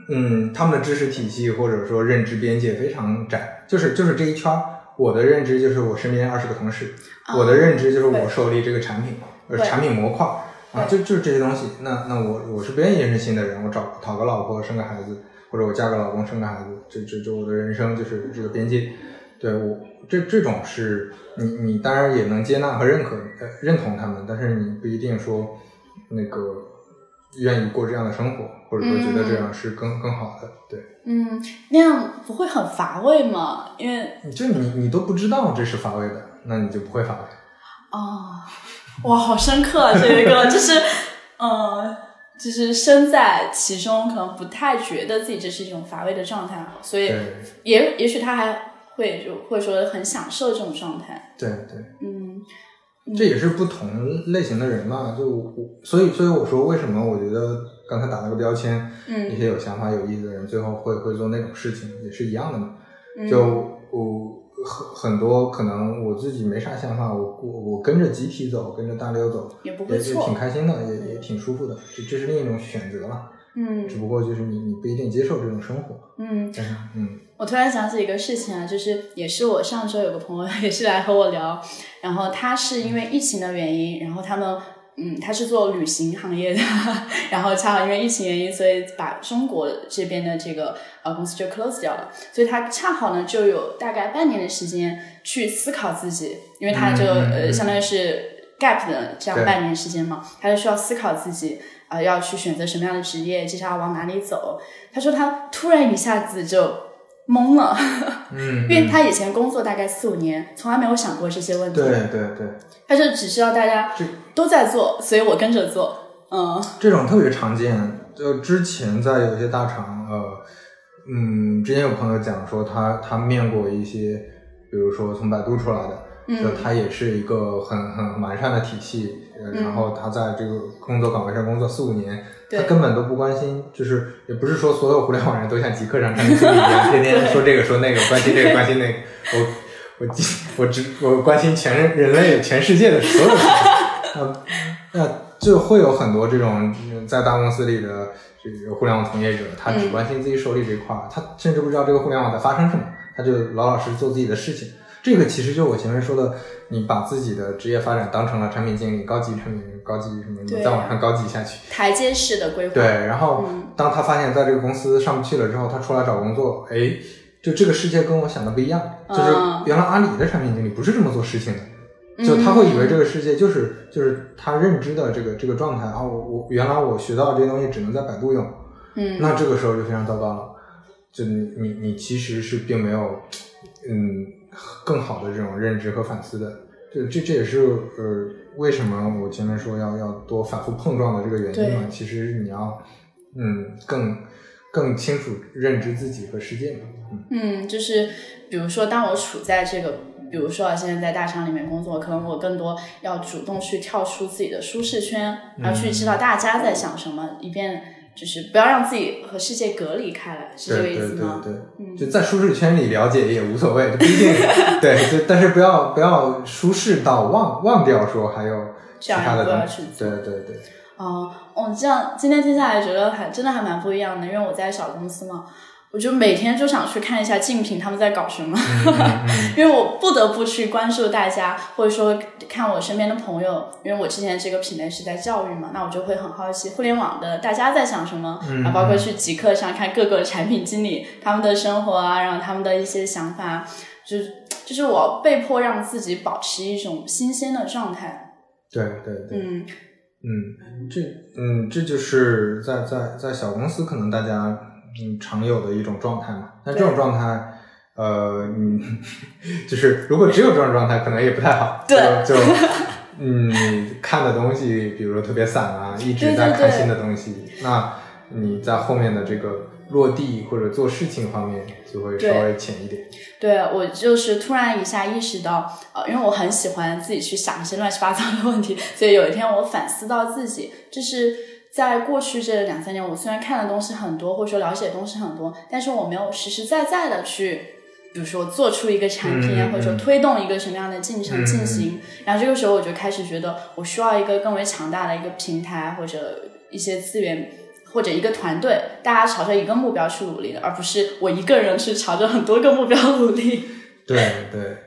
嗯，他们的知识体系或者说认知边界非常窄，就是就是这一圈儿。我的认知就是我身边二十个同事，啊我的认知就是我手里这个产品，呃，产品模块啊，就就是这些东西。那那我我是不愿意认识新的人，我找讨个老婆生个孩子，或者我嫁个老公生个孩子，这这这我的人生就是这个边界。对我这这种是你你当然也能接纳和认可呃认同他们，但是你不一定说那个愿意过这样的生活，或者说觉得这样是更、更好的。对，嗯，那样不会很乏味吗？因为就你你都不知道这是乏味的，那你就不会乏味。哦，哇，好深刻啊！这一个就是，嗯，就是身在其中，可能不太觉得自己这是一种乏味的状态，所以也也许他还会就会说很享受这种状态。对对，嗯，这也是不同类型的人嘛。就我，所以所以我说，为什么我觉得刚才打了个标签，嗯，一些有想法、有意思的人，最后会会做那种事情，也是一样的嘛。就我。很很多可能我自己没啥想法，我我我跟着集体走，跟着大流走，也不会错，也挺开心的，也也挺舒服的，这这是另一种选择嘛。嗯，只不过就是你你不一定接受这种生活。嗯，嗯，我突然想起一个事情啊，就是也是我上周有个朋友 也是来和我聊，然后他是因为疫情的原因，然后他们。嗯，他是做旅行行业的，然后恰好因为疫情原因，所以把中国这边的这个呃公司就 close 掉了，所以他恰好呢就有大概半年的时间去思考自己，因为他就呃相当于是 gap 的这样半年时间嘛，他就需要思考自己啊要去选择什么样的职业，接下来往哪里走。他说他突然一下子就。懵了，嗯，因为他以前工作大概四五年，从来没有想过这些问题。对对对，他就只知道大家都在做，所以我跟着做。嗯，这种特别常见。就之前在有些大厂，呃，嗯，之前有朋友讲说，他他面过一些，比如说从百度出来的。就他也是一个很很完善的体系，然后他在这个工作岗位上工作四五年，他根本都不关心，就是也不是说所有互联网人都像极客上产品经理一样，天天说这个说那个，关心这个关心那个。我我我只我关心全人类全世界的所有事情。那那就会有很多这种在大公司里的这个互联网从业者，他只关心自己手里这块儿，他甚至不知道这个互联网在发生什么，他就老老实实做自己的事情。这个其实就是我前面说的，你把自己的职业发展当成了产品经理、高级产品、高级什么，你再往上高级下去，台阶式的规划。对，然后当他发现在这个公司上不去了之后，他出来找工作，哎，就这个世界跟我想的不一样，就是原来阿里的产品经理不是这么做事情的，就他会以为这个世界就是就是他认知的这个这个状态啊，我我原来我学到这些东西只能在百度用，嗯，那这个时候就非常糟糕了，就你你你其实是并没有，嗯。更好的这种认知和反思的，这这这也是呃为什么我前面说要要多反复碰撞的这个原因嘛。其实你要嗯更更清楚认知自己和世界嘛。嗯，就是比如说，当我处在这个，比如说啊现在在大厂里面工作，可能我更多要主动去跳出自己的舒适圈，然后去知道大家在想什么，以便。就是不要让自己和世界隔离开来，是这个意思吗？对对对，就在舒适圈里了解也无所谓，不一定对，就但是不要不要舒适到忘忘掉说还有其他的东西，对对对。哦哦，这样今天听下来觉得还真的还蛮不一样的，因为我在小公司嘛。我就每天就想去看一下竞品他们在搞什么，因为我不得不去关注大家，或者说看我身边的朋友，因为我之前这个品类是在教育嘛，那我就会很好奇互联网的大家在想什么，啊，包括去极客上看各个产品经理他们的生活啊，然后他们的一些想法，就就是我被迫让自己保持一种新鲜的状态。对对对，嗯嗯，这嗯这就是在在在小公司可能大家。嗯，常有的一种状态嘛。那这种状态，呃，嗯，就是如果只有这种状态，可能也不太好。对，就嗯，看的东西，比如说特别散啊，一直在看新的东西，那你在后面的这个落地或者做事情方面就会稍微浅一点。对我就是突然一下意识到，呃，因为我很喜欢自己去想一些乱七八糟的问题，所以有一天我反思到自己，就是。在过去这两三年，我虽然看的东西很多，或者说了解的东西很多，但是我没有实实在在的去，比如说做出一个产品啊，或者说推动一个什么样的进程进行。然后这个时候，我就开始觉得，我需要一个更为强大的一个平台，或者一些资源，或者一个团队，大家朝着一个目标去努力的，而不是我一个人去朝着很多个目标努力。对对，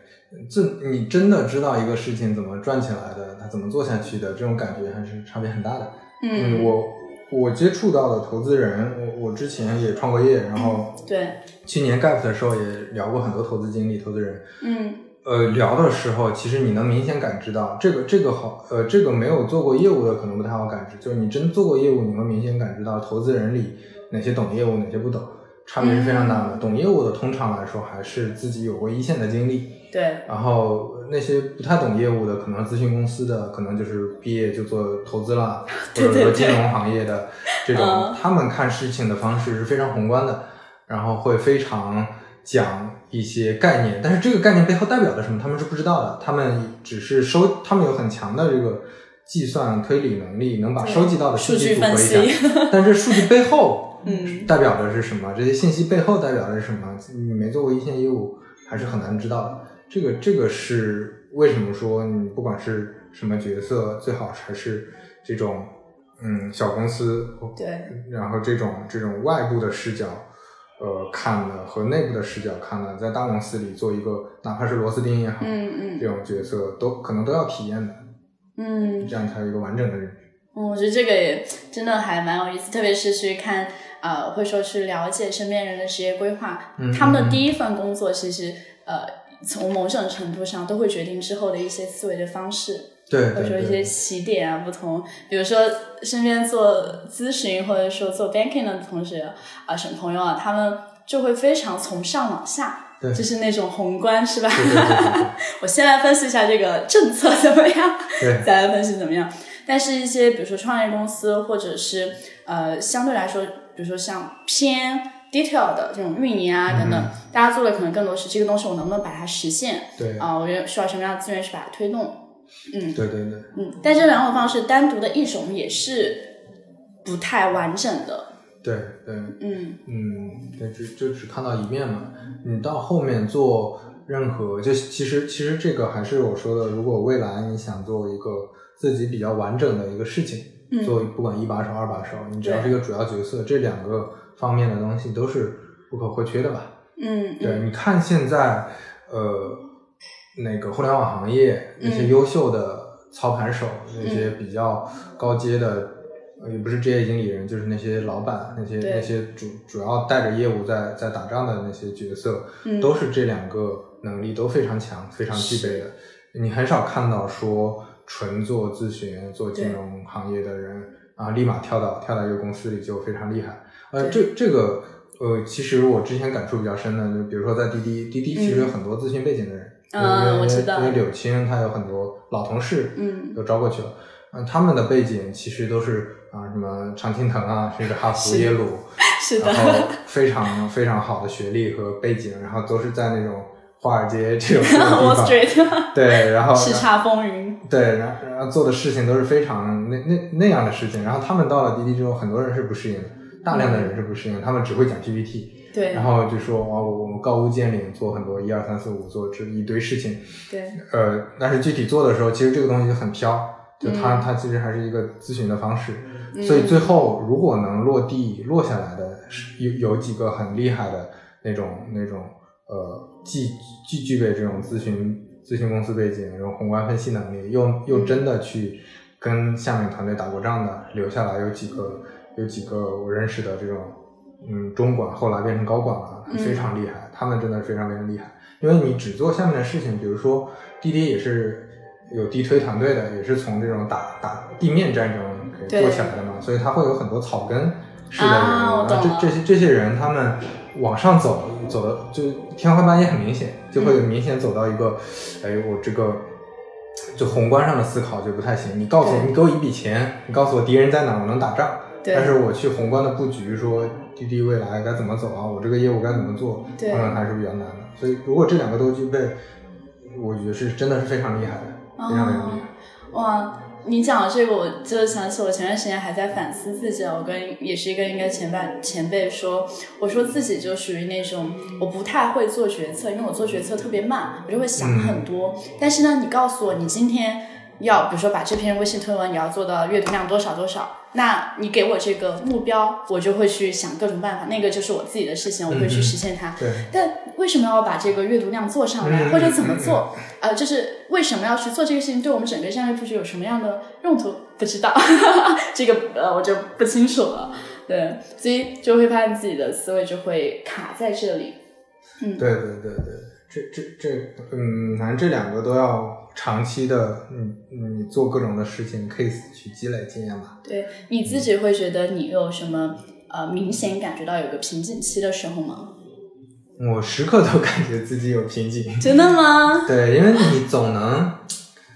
这你真的知道一个事情怎么转起来的，它怎么做下去的，这种感觉还是差别很大的。嗯，我我接触到的投资人，我我之前也创过业，然后对，去年 gap 的时候也聊过很多投资经历、投资人。嗯。呃，聊的时候，其实你能明显感知到，这个这个好，呃，这个没有做过业务的可能不太好感知，就是你真做过业务，你能明显感知到投资人里哪些懂业务，哪些不懂，差别是非常大的。懂业务的通常来说还是自己有过一线的经历，对，然后那些不太懂业务的，可能咨询公司的，可能就是毕业就做投资啦，或者说金融行业的这种，他们看事情的方式是非常宏观的，然后会非常讲一些概念，但是这个概念背后代表的什么，他们是不知道的，他们只是收，他们有很强的这个计算推理能力，能把收集到的数据组合一下，但是数据背后，嗯，代表的是什么？这些信息背后代表的是什么？你没做过一线业务，还是很难知道的。这个这个是为什么说你不管是什么角色，最好还是这种嗯小公司，对，然后这种这种外部的视角，呃看的和内部的视角看的，在大公司里做一个哪怕是螺丝钉也好，嗯嗯，这种角色都可能都要体验的，嗯，这样才有一个完整的认知。嗯，我觉得这个也真的还蛮有意思，特别是去看呃，会说去了解身边人的职业规划，嗯他们的第一份工作其实呃。从某种程度上，都会决定之后的一些思维的方式，对，或者说一些起点啊不同。比如说，身边做咨询或者说做 banking 的同学啊，什么朋友啊，他们就会非常从上往下，就是那种宏观，是吧？我先来分析一下这个政策怎么样，再来分析怎么样。但是，一些比如说创业公司，或者是呃，相对来说，比如说像偏。Detail 的这种运营啊等等，大家做的可能更多是这个东西我能不能把它实现？对啊，我觉得需要什么样的资源去把它推动？嗯，对对对，嗯，但这两种方式单独的一种也是不太完整的。对对，嗯嗯，对，就就只看到一面嘛。你到后面做任何，就其实其实这个还是我说的，如果未来你想做一个自己比较完整的一个事情，做不管一把手二把手，你只要是一个主要角色，这两个。方面的东西都是不可或缺的吧？嗯，对，你看现在，呃，那个互联网行业那些优秀的操盘手，那些比较高阶的，也不是职业经理人，就是那些老板，那些那些主主要带着业务在在打仗的那些角色，都是这两个能力都非常强、非常具备的。你很少看到说纯做咨询、做金融行业的人啊，立马跳到跳到一个公司里就非常厉害。呃，这这个呃，其实我之前感触比较深的，就比如说在滴滴，滴滴其实有很多咨询背景的人，嗯，我知道，因为柳青他有很多老同事，嗯，都招过去了，嗯，他们的背景其实都是啊，什么常青藤啊，甚至哈佛、耶鲁，是的，然后非常非常好的学历和背景，然后都是在那种华尔街这种地方，对，然后叱咤风云，对，然后然后做的事情都是非常那那那样的事情，然后他们到了滴滴之后，很多人是不适应的。大量的人是不适应，他们只会讲 PPT，对，然后就说啊，我们高屋建瓴，做很多一二三四五，做这一堆事情，对，呃，但是具体做的时候，其实这个东西就很飘，就它它其实还是一个咨询的方式，所以最后如果能落地落下来的，有有几个很厉害的那种那种呃，既既具备这种咨询咨询公司背景，然后宏观分析能力，又又真的去跟下面团队打过仗的，留下来有几个。有几个我认识的这种，嗯，中管后来变成高管了，非常厉害。他们真的非常非常厉害，因为你只做下面的事情，比如说滴滴也是有地推团队的，也是从这种打打地面战争给做起来的嘛，所以他会有很多草根式的人。啊，这这些这些人，他们往上走走的就天花板也很明显，就会明显走到一个，哎，我这个。就宏观上的思考就不太行。你告诉我，你给我一笔钱，你告诉我敌人在哪，我能打仗。但是我去宏观的布局，说滴滴未来该怎么走啊？我这个业务该怎么做？可能还是比较难的。所以如果这两个都具备，我觉得是真的是非常厉害的，非常非常厉害。哇！你讲的这个，我就想起我前段时间还在反思自己。我跟也是一个应该前辈前辈说，我说自己就属于那种我不太会做决策，因为我做决策特别慢，我就会想很多。但是呢，你告诉我，你今天要比如说把这篇微信推文你要做到阅读量多少多少。那你给我这个目标，我就会去想各种办法。那个就是我自己的事情，我会去实现它。对。但为什么要把这个阅读量做上来，或者怎么做？呃，就是为什么要去做这个事情？对我们整个战略布局有什么样的用途？不知道，这个呃我就不清楚了。对，所以就会发现自己的思维就会卡在这里。嗯，对对对对，这这这，嗯，反正这两个都要长期的，嗯嗯，做各种的事情 case 去积累经验吧。对，你自己会觉得你有什么呃明显感觉到有个瓶颈期的时候吗？我时刻都感觉自己有瓶颈。真的吗？对，因为你总能，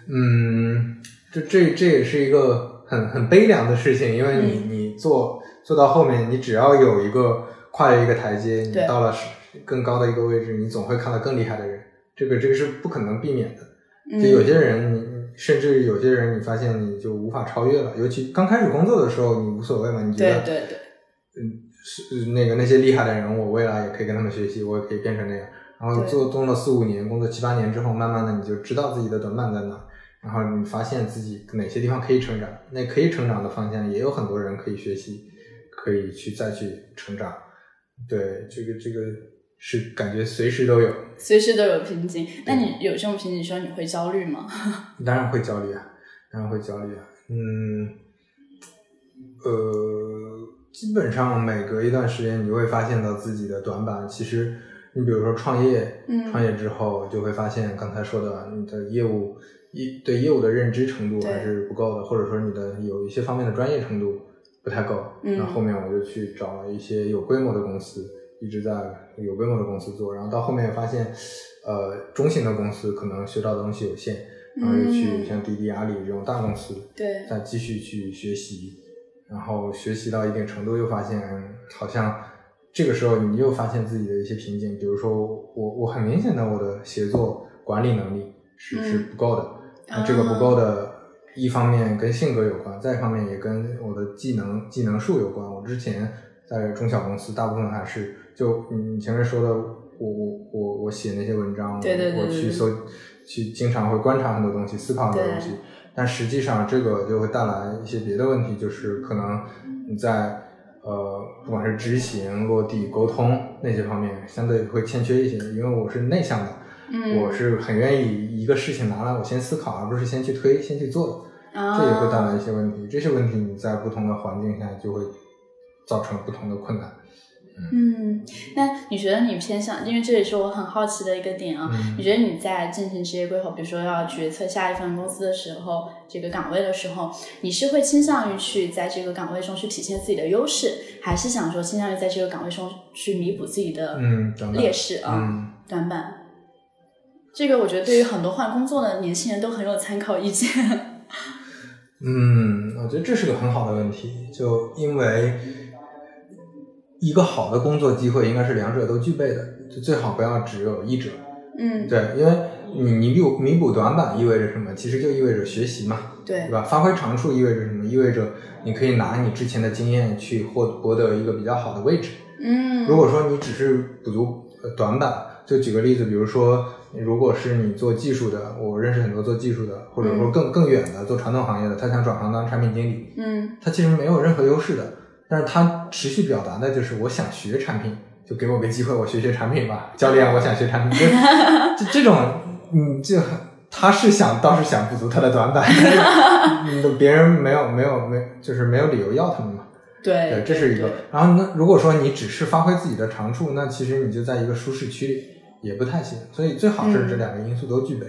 嗯，这这这也是一个很很悲凉的事情，因为你你做做到后面，你只要有一个跨越一个台阶，你到了更高的一个位置，你总会看到更厉害的人，这个这个是不可能避免的。就有些人，你甚至有些人，你发现你就无法超越了。尤其刚开始工作的时候，你无所谓嘛，你觉得，对对对，嗯，是那个那些厉害的人，我未来也可以跟他们学习，我也可以变成那样。然后做做了四五年，工作七八年之后，慢慢的你就知道自己的短板在哪，然后你发现自己哪些地方可以成长，那可以成长的方向也有很多人可以学习，可以去再去成长。对，这个这个。是感觉随时都有，随时都有瓶颈。那你有这种瓶颈时候，你会焦虑吗？当然会焦虑啊，当然会焦虑啊。嗯，呃，基本上每隔一段时间，你会发现到自己的短板。其实，你比如说创业，创业之后就会发现，刚才说的你的业务一对业务的认知程度还是不够的，或者说你的有一些方面的专业程度不太够。那后面我就去找了一些有规模的公司。一直在有规模的公司做，然后到后面发现，呃，中型的公司可能学到的东西有限，然后又去像滴滴、阿里这种大公司，对，再继续去学习，然后学习到一定程度，又发现好像这个时候你又发现自己的一些瓶颈，比如说我我很明显的我的协作管理能力是是不够的，那这个不够的一方面跟性格有关，再一方面也跟我的技能技能数有关，我之前在中小公司大部分还是。就你前面说的，我我我我写那些文章，我去搜，去经常会观察很多东西，思考很多东西，但实际上这个就会带来一些别的问题，就是可能你在呃不管是执行、落地、沟通那些方面，相对会欠缺一些。因为我是内向的，我是很愿意一个事情拿来我先思考，而不是先去推、先去做的，这也会带来一些问题。这些问题你在不同的环境下就会造成不同的困难。嗯，那你觉得你偏向？因为这也是我很好奇的一个点啊。你觉得你在进行职业规划，比如说要决策下一份公司的时候，这个岗位的时候，你是会倾向于去在这个岗位中去体现自己的优势，还是想说倾向于在这个岗位中去弥补自己的劣势啊短板？这个我觉得对于很多换工作的年轻人都很有参考意见。嗯，我觉得这是个很好的问题，就因为。一个好的工作机会应该是两者都具备的，就最好不要只有一者。嗯，对，因为你弥补弥补短板意味着什么？其实就意味着学习嘛，对，对吧？发挥长处意味着什么？意味着你可以拿你之前的经验去获获得一个比较好的位置。嗯，如果说你只是补足短板，就举个例子，比如说，如果是你做技术的，我认识很多做技术的，或者说更更远的做传统行业的，他想转行当产品经理，嗯，他其实没有任何优势的。但是他持续表达的就是我想学产品，就给我个机会，我学学产品吧。教练，我想学产品，就就这种，嗯，就他是想倒是想补足他的短板，嗯，别人没有没有没就是没有理由要他们嘛。对，这是一个。然后那如果说你只是发挥自己的长处，那其实你就在一个舒适区里也不太行。所以最好是这两个因素都具备。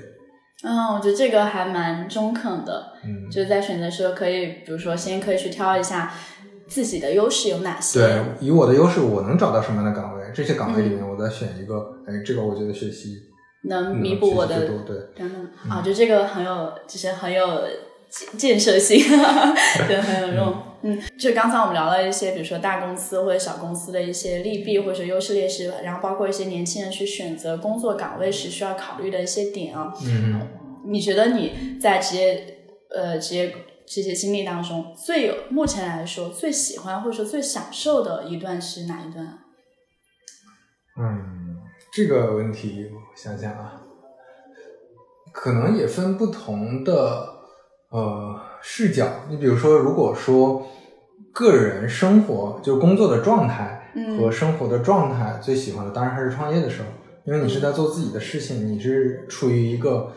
嗯，我觉得这个还蛮中肯的。嗯，就是在选择时候可以，比如说先可以去挑一下。自己的优势有哪些？对，以我的优势，我能找到什么样的岗位？这些岗位里面，我再选一个。哎，这个我觉得学习能弥补我的，对，等等啊，就这个很有，就是很有建设性，对，很有用。嗯，就刚才我们聊了一些，比如说大公司或者小公司的一些利弊或者优势劣势，然后包括一些年轻人去选择工作岗位时需要考虑的一些点啊。嗯，你觉得你在职业呃职业？这些经历当中，最有目前来说最喜欢或者说最享受的一段是哪一段？嗯，这个问题我想想啊，可能也分不同的呃视角。你比如说，如果说个人生活就工作的状态和生活的状态最喜欢的，当然还是创业的时候，因为你是在做自己的事情，你是处于一个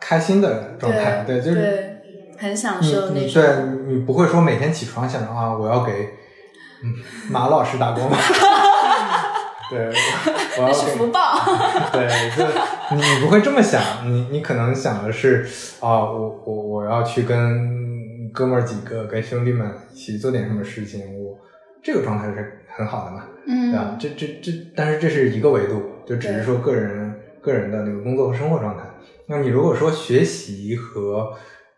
开心的状态，对，就是。很享受那种。对，你不会说每天起床想着啊，我要给嗯马老师打工。对，我要是福报。对，就你你不会这么想，你你可能想的是啊，我我我要去跟哥们儿几个、跟兄弟们一起做点什么事情，我这个状态是很好的嘛，嗯，对吧？这这这，但是这是一个维度，就只是说个人个人的那个工作和生活状态。那你如果说学习和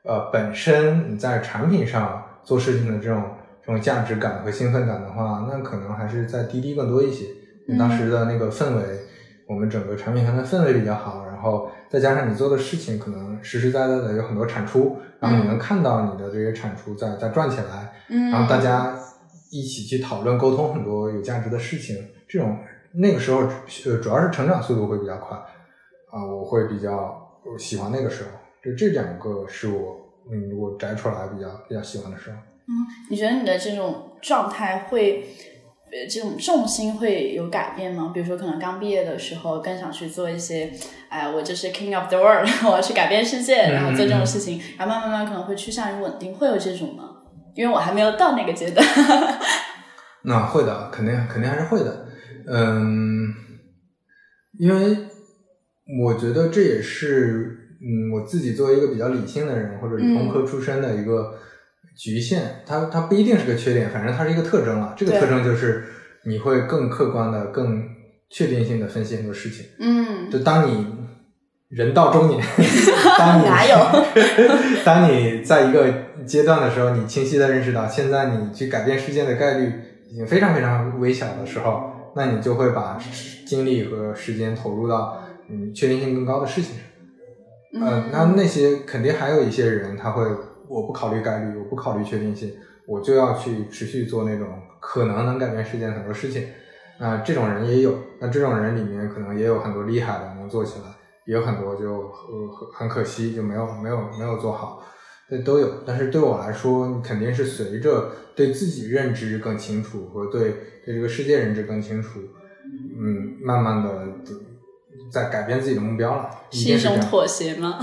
呃本身你在产品上做事情的这种这种价值感和兴奋感的话，那可能还是在滴滴更多一些。当时的那个氛围，我们整个产品团的氛围比较好，然后再加上你做的事情可能实实在在的有很多产出，然后你能看到你的这些产出在在转起来，嗯，然后大家一起去讨论沟通很多有价值的事情，这种那个时候呃主要是成长速度会比较快啊，我会比较喜欢那个时候，就这两个是我嗯我摘出来比较比较喜欢的时候。嗯，你觉得你的这种状态会？呃，这种重心会有改变吗？比如说，可能刚毕业的时候更想去做一些，哎，我就是 king of the world，我要去改变世界，然后做这种事情，然后慢慢慢可能会趋向于稳定，会有这种吗？因为我还没有到那个阶段。那会的，肯定肯定还是会的。嗯，因为我觉得这也是，嗯，我自己作为一个比较理性的人，或者理工科出身的一个。局限，它它不一定是个缺点，反正它是一个特征了。这个特征就是你会更客观的、更确定性的分析很多事情。嗯，就当你人到中年，当你哪有？当你在一个阶段的时候，你清晰的认识到，现在你去改变世界的概率已经非常非常微小的时候，那你就会把精力和时间投入到嗯确定性更高的事情上。嗯，那那些肯定还有一些人他会。我不考虑概率，我不考虑确定性，我就要去持续做那种可能能改变世界很多事情。那这种人也有，那这种人里面可能也有很多厉害的能做起来，也有很多就呃很可惜就没有没有没有做好，这都有。但是对我来说，你肯定是随着对自己认知更清楚和对对这个世界认知更清楚，嗯，慢慢的在改变自己的目标了。是一种妥协吗？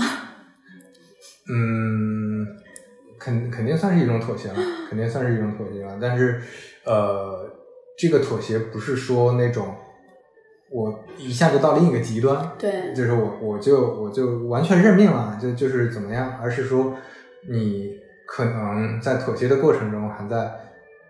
嗯。肯肯定算是一种妥协了，肯定算是一种妥协了。但是，呃，这个妥协不是说那种我一下就到另一个极端，对，就是我我就我就完全认命了，就就是怎么样，而是说你可能在妥协的过程中还在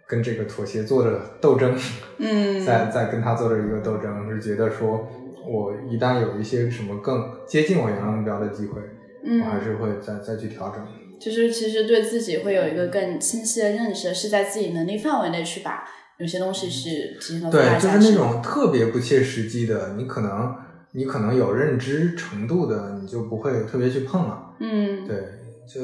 跟这个妥协做着斗争，嗯，在在跟他做着一个斗争，是觉得说我一旦有一些什么更接近我原来目标的机会，嗯，我还是会再再去调整。就是其实对自己会有一个更清晰的认识，是在自己能力范围内去把有些东西是提升到对，就是那种特别不切实际的，你可能你可能有认知程度的，你就不会特别去碰了。嗯，对，就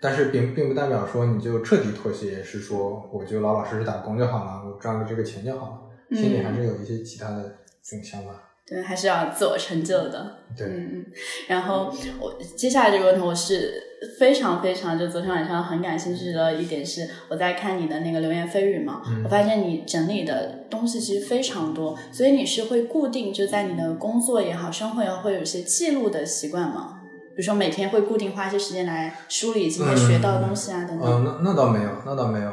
但是并并不代表说你就彻底妥协，是说我就老老实实打工就好了，我赚个这个钱就好了，心里还是有一些其他的这种想法。对，还是要自我成就的。对，嗯，然后我接下来这个问题，我是非常非常就昨天晚上很感兴趣的一点是，我在看你的那个流言蜚语嘛，我发现你整理的东西其实非常多，所以你是会固定就在你的工作也好，生活也好，会有一些记录的习惯吗？比如说每天会固定花一些时间来梳理今天学到的东西啊，等等。嗯，那那倒没有，那倒没有，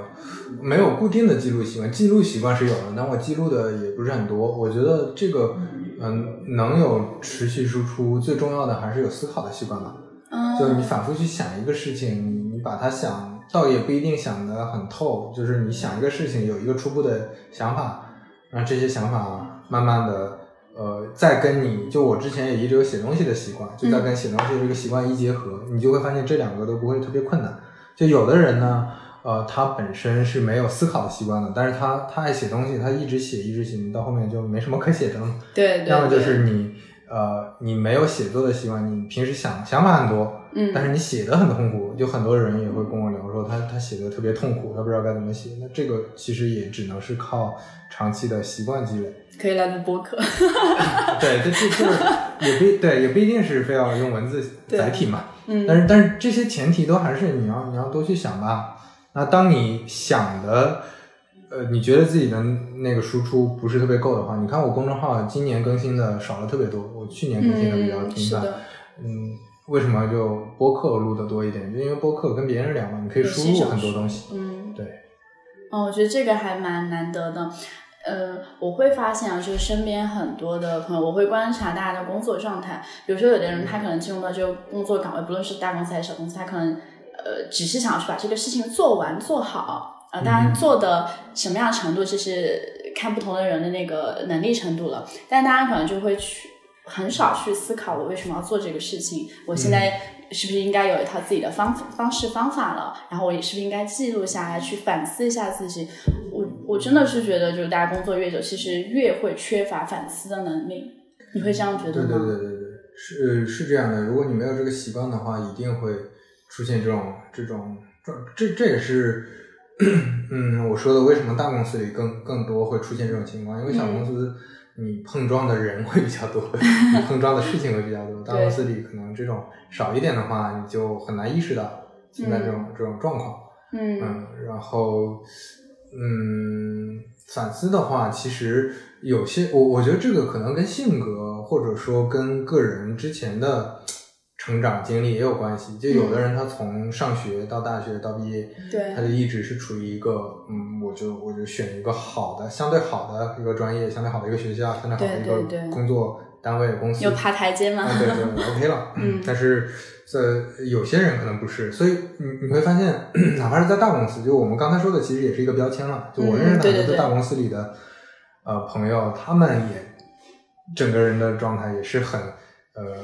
没有固定的记录习惯，记录习惯是有的，但我记录的也不是很多。我觉得这个，嗯，能有持续输出，最重要的还是有思考的习惯吧。嗯。就你反复去想一个事情，你把它想，倒也不一定想得很透，就是你想一个事情，有一个初步的想法，然后这些想法慢慢的。呃，再跟你就我之前也一直有写东西的习惯，就在跟写东西这个习惯一结合，你就会发现这两个都不会特别困难。就有的人呢，呃，他本身是没有思考的习惯的，但是他他爱写东西，他一直写一直写，你到后面就没什么可写的了。对，要么就是你呃，你没有写作的习惯，你平时想想法很多，嗯，但是你写的很痛苦。就很多人也会跟我聊说，他他写的特别痛苦，他不知道该怎么写。那这个其实也只能是靠长期的习惯积累。可以来录播客，对，这这就是也不对，也不一定是非要用文字载体嘛。嗯，但是但是这些前提都还是你要你要多去想吧。那当你想的，呃，你觉得自己的那个输出不是特别够的话，你看我公众号今年更新的少了特别多，我去年更新的比较频繁。嗯，为什么就播客录的多一点？就因为播客跟别人聊嘛，你可以输入很多东西。嗯，对。哦，我觉得这个还蛮难得的。呃，我会发现啊，就是身边很多的朋友，我会观察大家的工作状态。比如说，有的人他可能进入到这个工作岗位，不论是大公司还是小公司，他可能呃只是想去把这个事情做完做好。呃，当然做的什么样程度，就是看不同的人的那个能力程度了。但大家可能就会去很少去思考，我为什么要做这个事情？我现在是不是应该有一套自己的方方式方法了？然后我也是不是应该记录下来，去反思一下自己？我我真的是觉得，就是大家工作越久，其实越会缺乏反思的能力。你会这样觉得吗？对对对对对，是是这样的。如果你没有这个习惯的话，一定会出现这种这种这这这也是。嗯，我说的为什么大公司里更更多会出现这种情况？因为小公司你碰撞的人会比较多，你碰撞的事情会比较多。大公司里可能这种少一点的话，你就很难意识到现在这种这种状况。嗯，然后嗯，反思的话，其实有些我我觉得这个可能跟性格或者说跟个人之前的。成长经历也有关系，就有的人他从上学到大学到毕业，对，他就一直是处于一个，嗯，我就我就选一个好的、相对好的一个专业，相对好的一个学校，相对好的一个工作单位公司，有爬台阶吗？对对，OK 了。嗯，但是在有些人可能不是，所以你你会发现，哪怕是在大公司，就我们刚才说的，其实也是一个标签了。就我认识很多在大公司里的呃朋友，他们也整个人的状态也是很呃。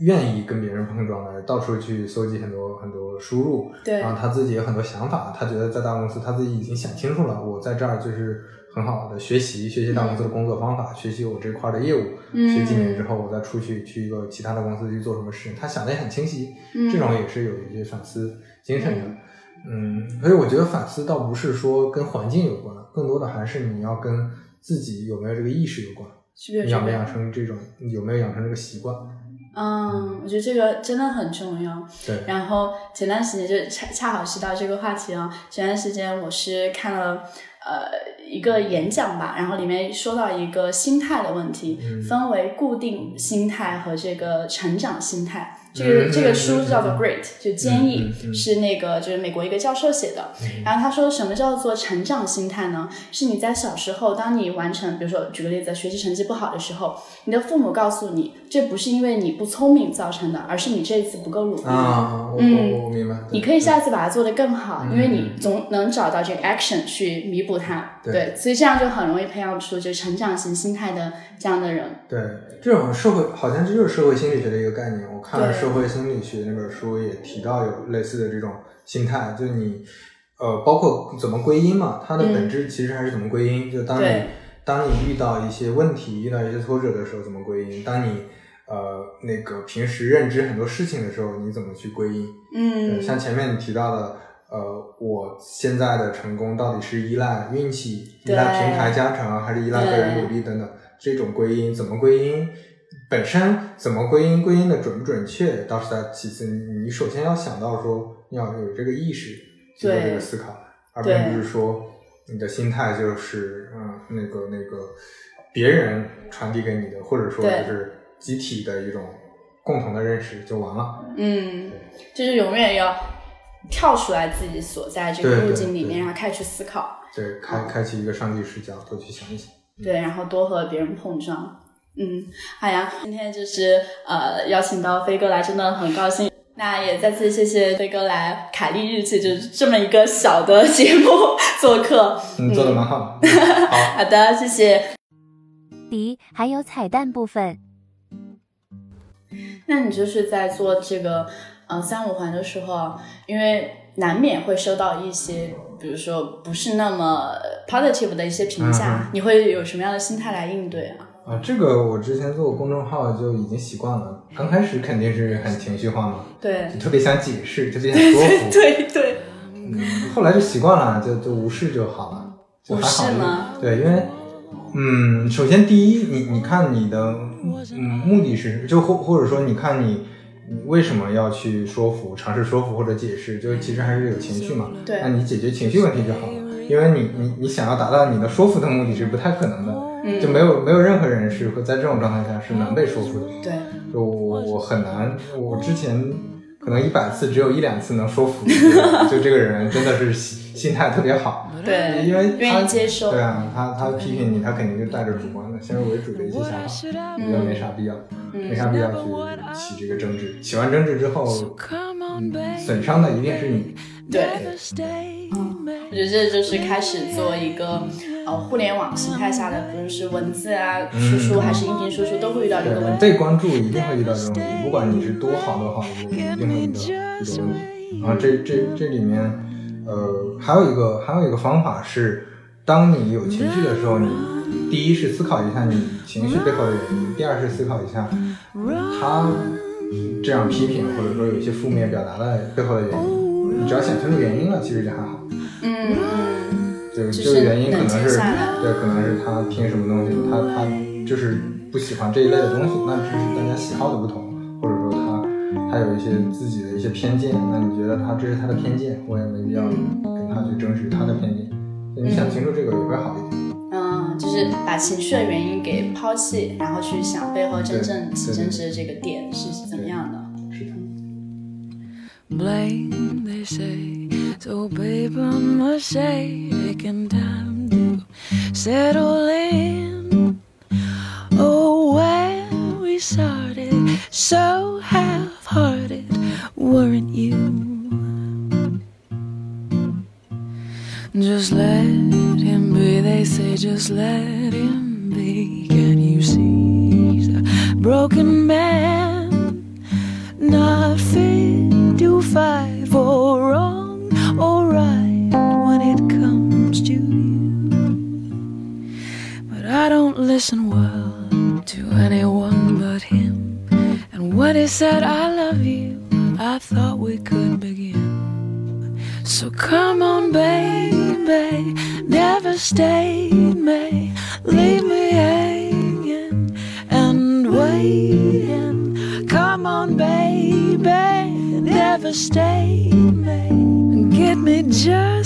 愿意跟别人碰撞的，到处去搜集很多很多输入，对，然后他自己有很多想法，他觉得在大公司他自己已经想清楚了，我在这儿就是很好的学习学习大公司的工作方法，学习我这块的业务，学几年之后我再出去去一个其他的公司去做什么事情，他想的也很清晰，这种也是有一些反思精神的，嗯，所以我觉得反思倒不是说跟环境有关，更多的还是你要跟自己有没有这个意识有关，你养没养成这种有没有养成这个习惯。嗯，我觉得这个真的很重要。对。然后前段时间就恰恰好是到这个话题啊，前段时间我是看了呃一个演讲吧，然后里面说到一个心态的问题，分为固定心态和这个成长心态。这个这个书叫做《Great》，就坚毅，是那个就是美国一个教授写的。然后他说，什么叫做成长心态呢？是你在小时候，当你完成，比如说举个例子，学习成绩不好的时候，你的父母告诉你，这不是因为你不聪明造成的，而是你这一次不够努力。啊，嗯，我明白。你可以下次把它做得更好，因为你总能找到这个 action 去弥补它。对，所以这样就很容易培养出就成长型心态的这样的人。对，这种社会好像这就是社会心理学的一个概念。我看了社会心理学那本书也提到有类似的这种心态，就你呃，包括怎么归因嘛，它的本质其实还是怎么归因。就当你当你遇到一些问题、遇到一些挫折的时候，怎么归因？当你呃那个平时认知很多事情的时候，你怎么去归因？嗯，像前面你提到的。呃，我现在的成功到底是依赖运气、依赖平台加成，还是依赖个人努力等等？这种归因怎么归因？本身怎么归因？归因的准不准确倒是在其次。你首先要想到说，要有这个意识去做这个思考，而并不是说你的心态就是嗯，那个那个别人传递给你的，或者说就是集体的一种共同的认识就完了。嗯，就是永远要。跳出来自己所在这个路径里面，然后开始去思考。对，开开启一个上帝视角，多去想一想。对，然后多和别人碰撞。嗯，好呀，今天就是呃邀请到飞哥来，真的很高兴。那也再次谢谢飞哥来凯丽日记，就是这么一个小的节目做客。嗯，做的蛮好。好 好的，谢谢。迪，还有彩蛋部分。那你就是在做这个。呃，三五环的时候，因为难免会收到一些，比如说不是那么 positive 的一些评价，你会有什么样的心态来应对啊？啊，这个我之前做公众号就已经习惯了，刚开始肯定是很情绪化嘛，对，就特别想解释，特别想说服，对对。嗯，后来就习惯了，就就无视就好了，就还好。吗？对，因为嗯，首先第一，你你看你的嗯目的是，就或或者说你看你。你为什么要去说服、尝试说服或者解释？就其实还是有情绪嘛。对。那你解决情绪问题就好了。因为你你你想要达到你的说服的目的是不太可能的，嗯就没有没有任何人是会在这种状态下是能被说服的。对，就我我很难，我之前可能一百次只有一两次能说服，就这个人真的是心心态特别好，对，因为他愿意接受对啊，他他批评你，他肯定就带着主观的、先入为主的一些想法，我觉得没啥必要，没啥必要去起这个争执。起完争执之后，嗯损伤的一定是你。对，我觉得这就是开始做一个呃互联网形态下的，不论是文字啊输出还是音频输出，都会遇到这个问题。被关注一定会遇到这种问题，不管你是多好多好的一定会遇到这个问题。然后这这这里面，呃，还有一个还有一个方法是，当你有情绪的时候，你第一是思考一下你情绪背后的原因，第二是思考一下他这样批评或者说有一些负面表达的背后的原因。你只要想清楚原因了，其实就还好。嗯对，就就是这个原因可能是对，可能是他听什么东西，他他就是不喜欢这一类的东西，那只是大家喜好的不同，或者说他他有一些自己的一些偏见，那你觉得他这是他的偏见，我也没必要跟他去争执他的偏见。你想清楚这个也会好一点。嗯，就是把情绪的原因给抛弃，然后去想背后真正起争执的这个点是怎么样的。Blame, they say. So, babe, I must say, taking time to settle in. Oh, where we started, so half hearted, weren't you? Just let him be, they say, just let him be. Can you see he's a broken devastate me, leave me hanging and waiting. Come on, baby, never devastate me, get me just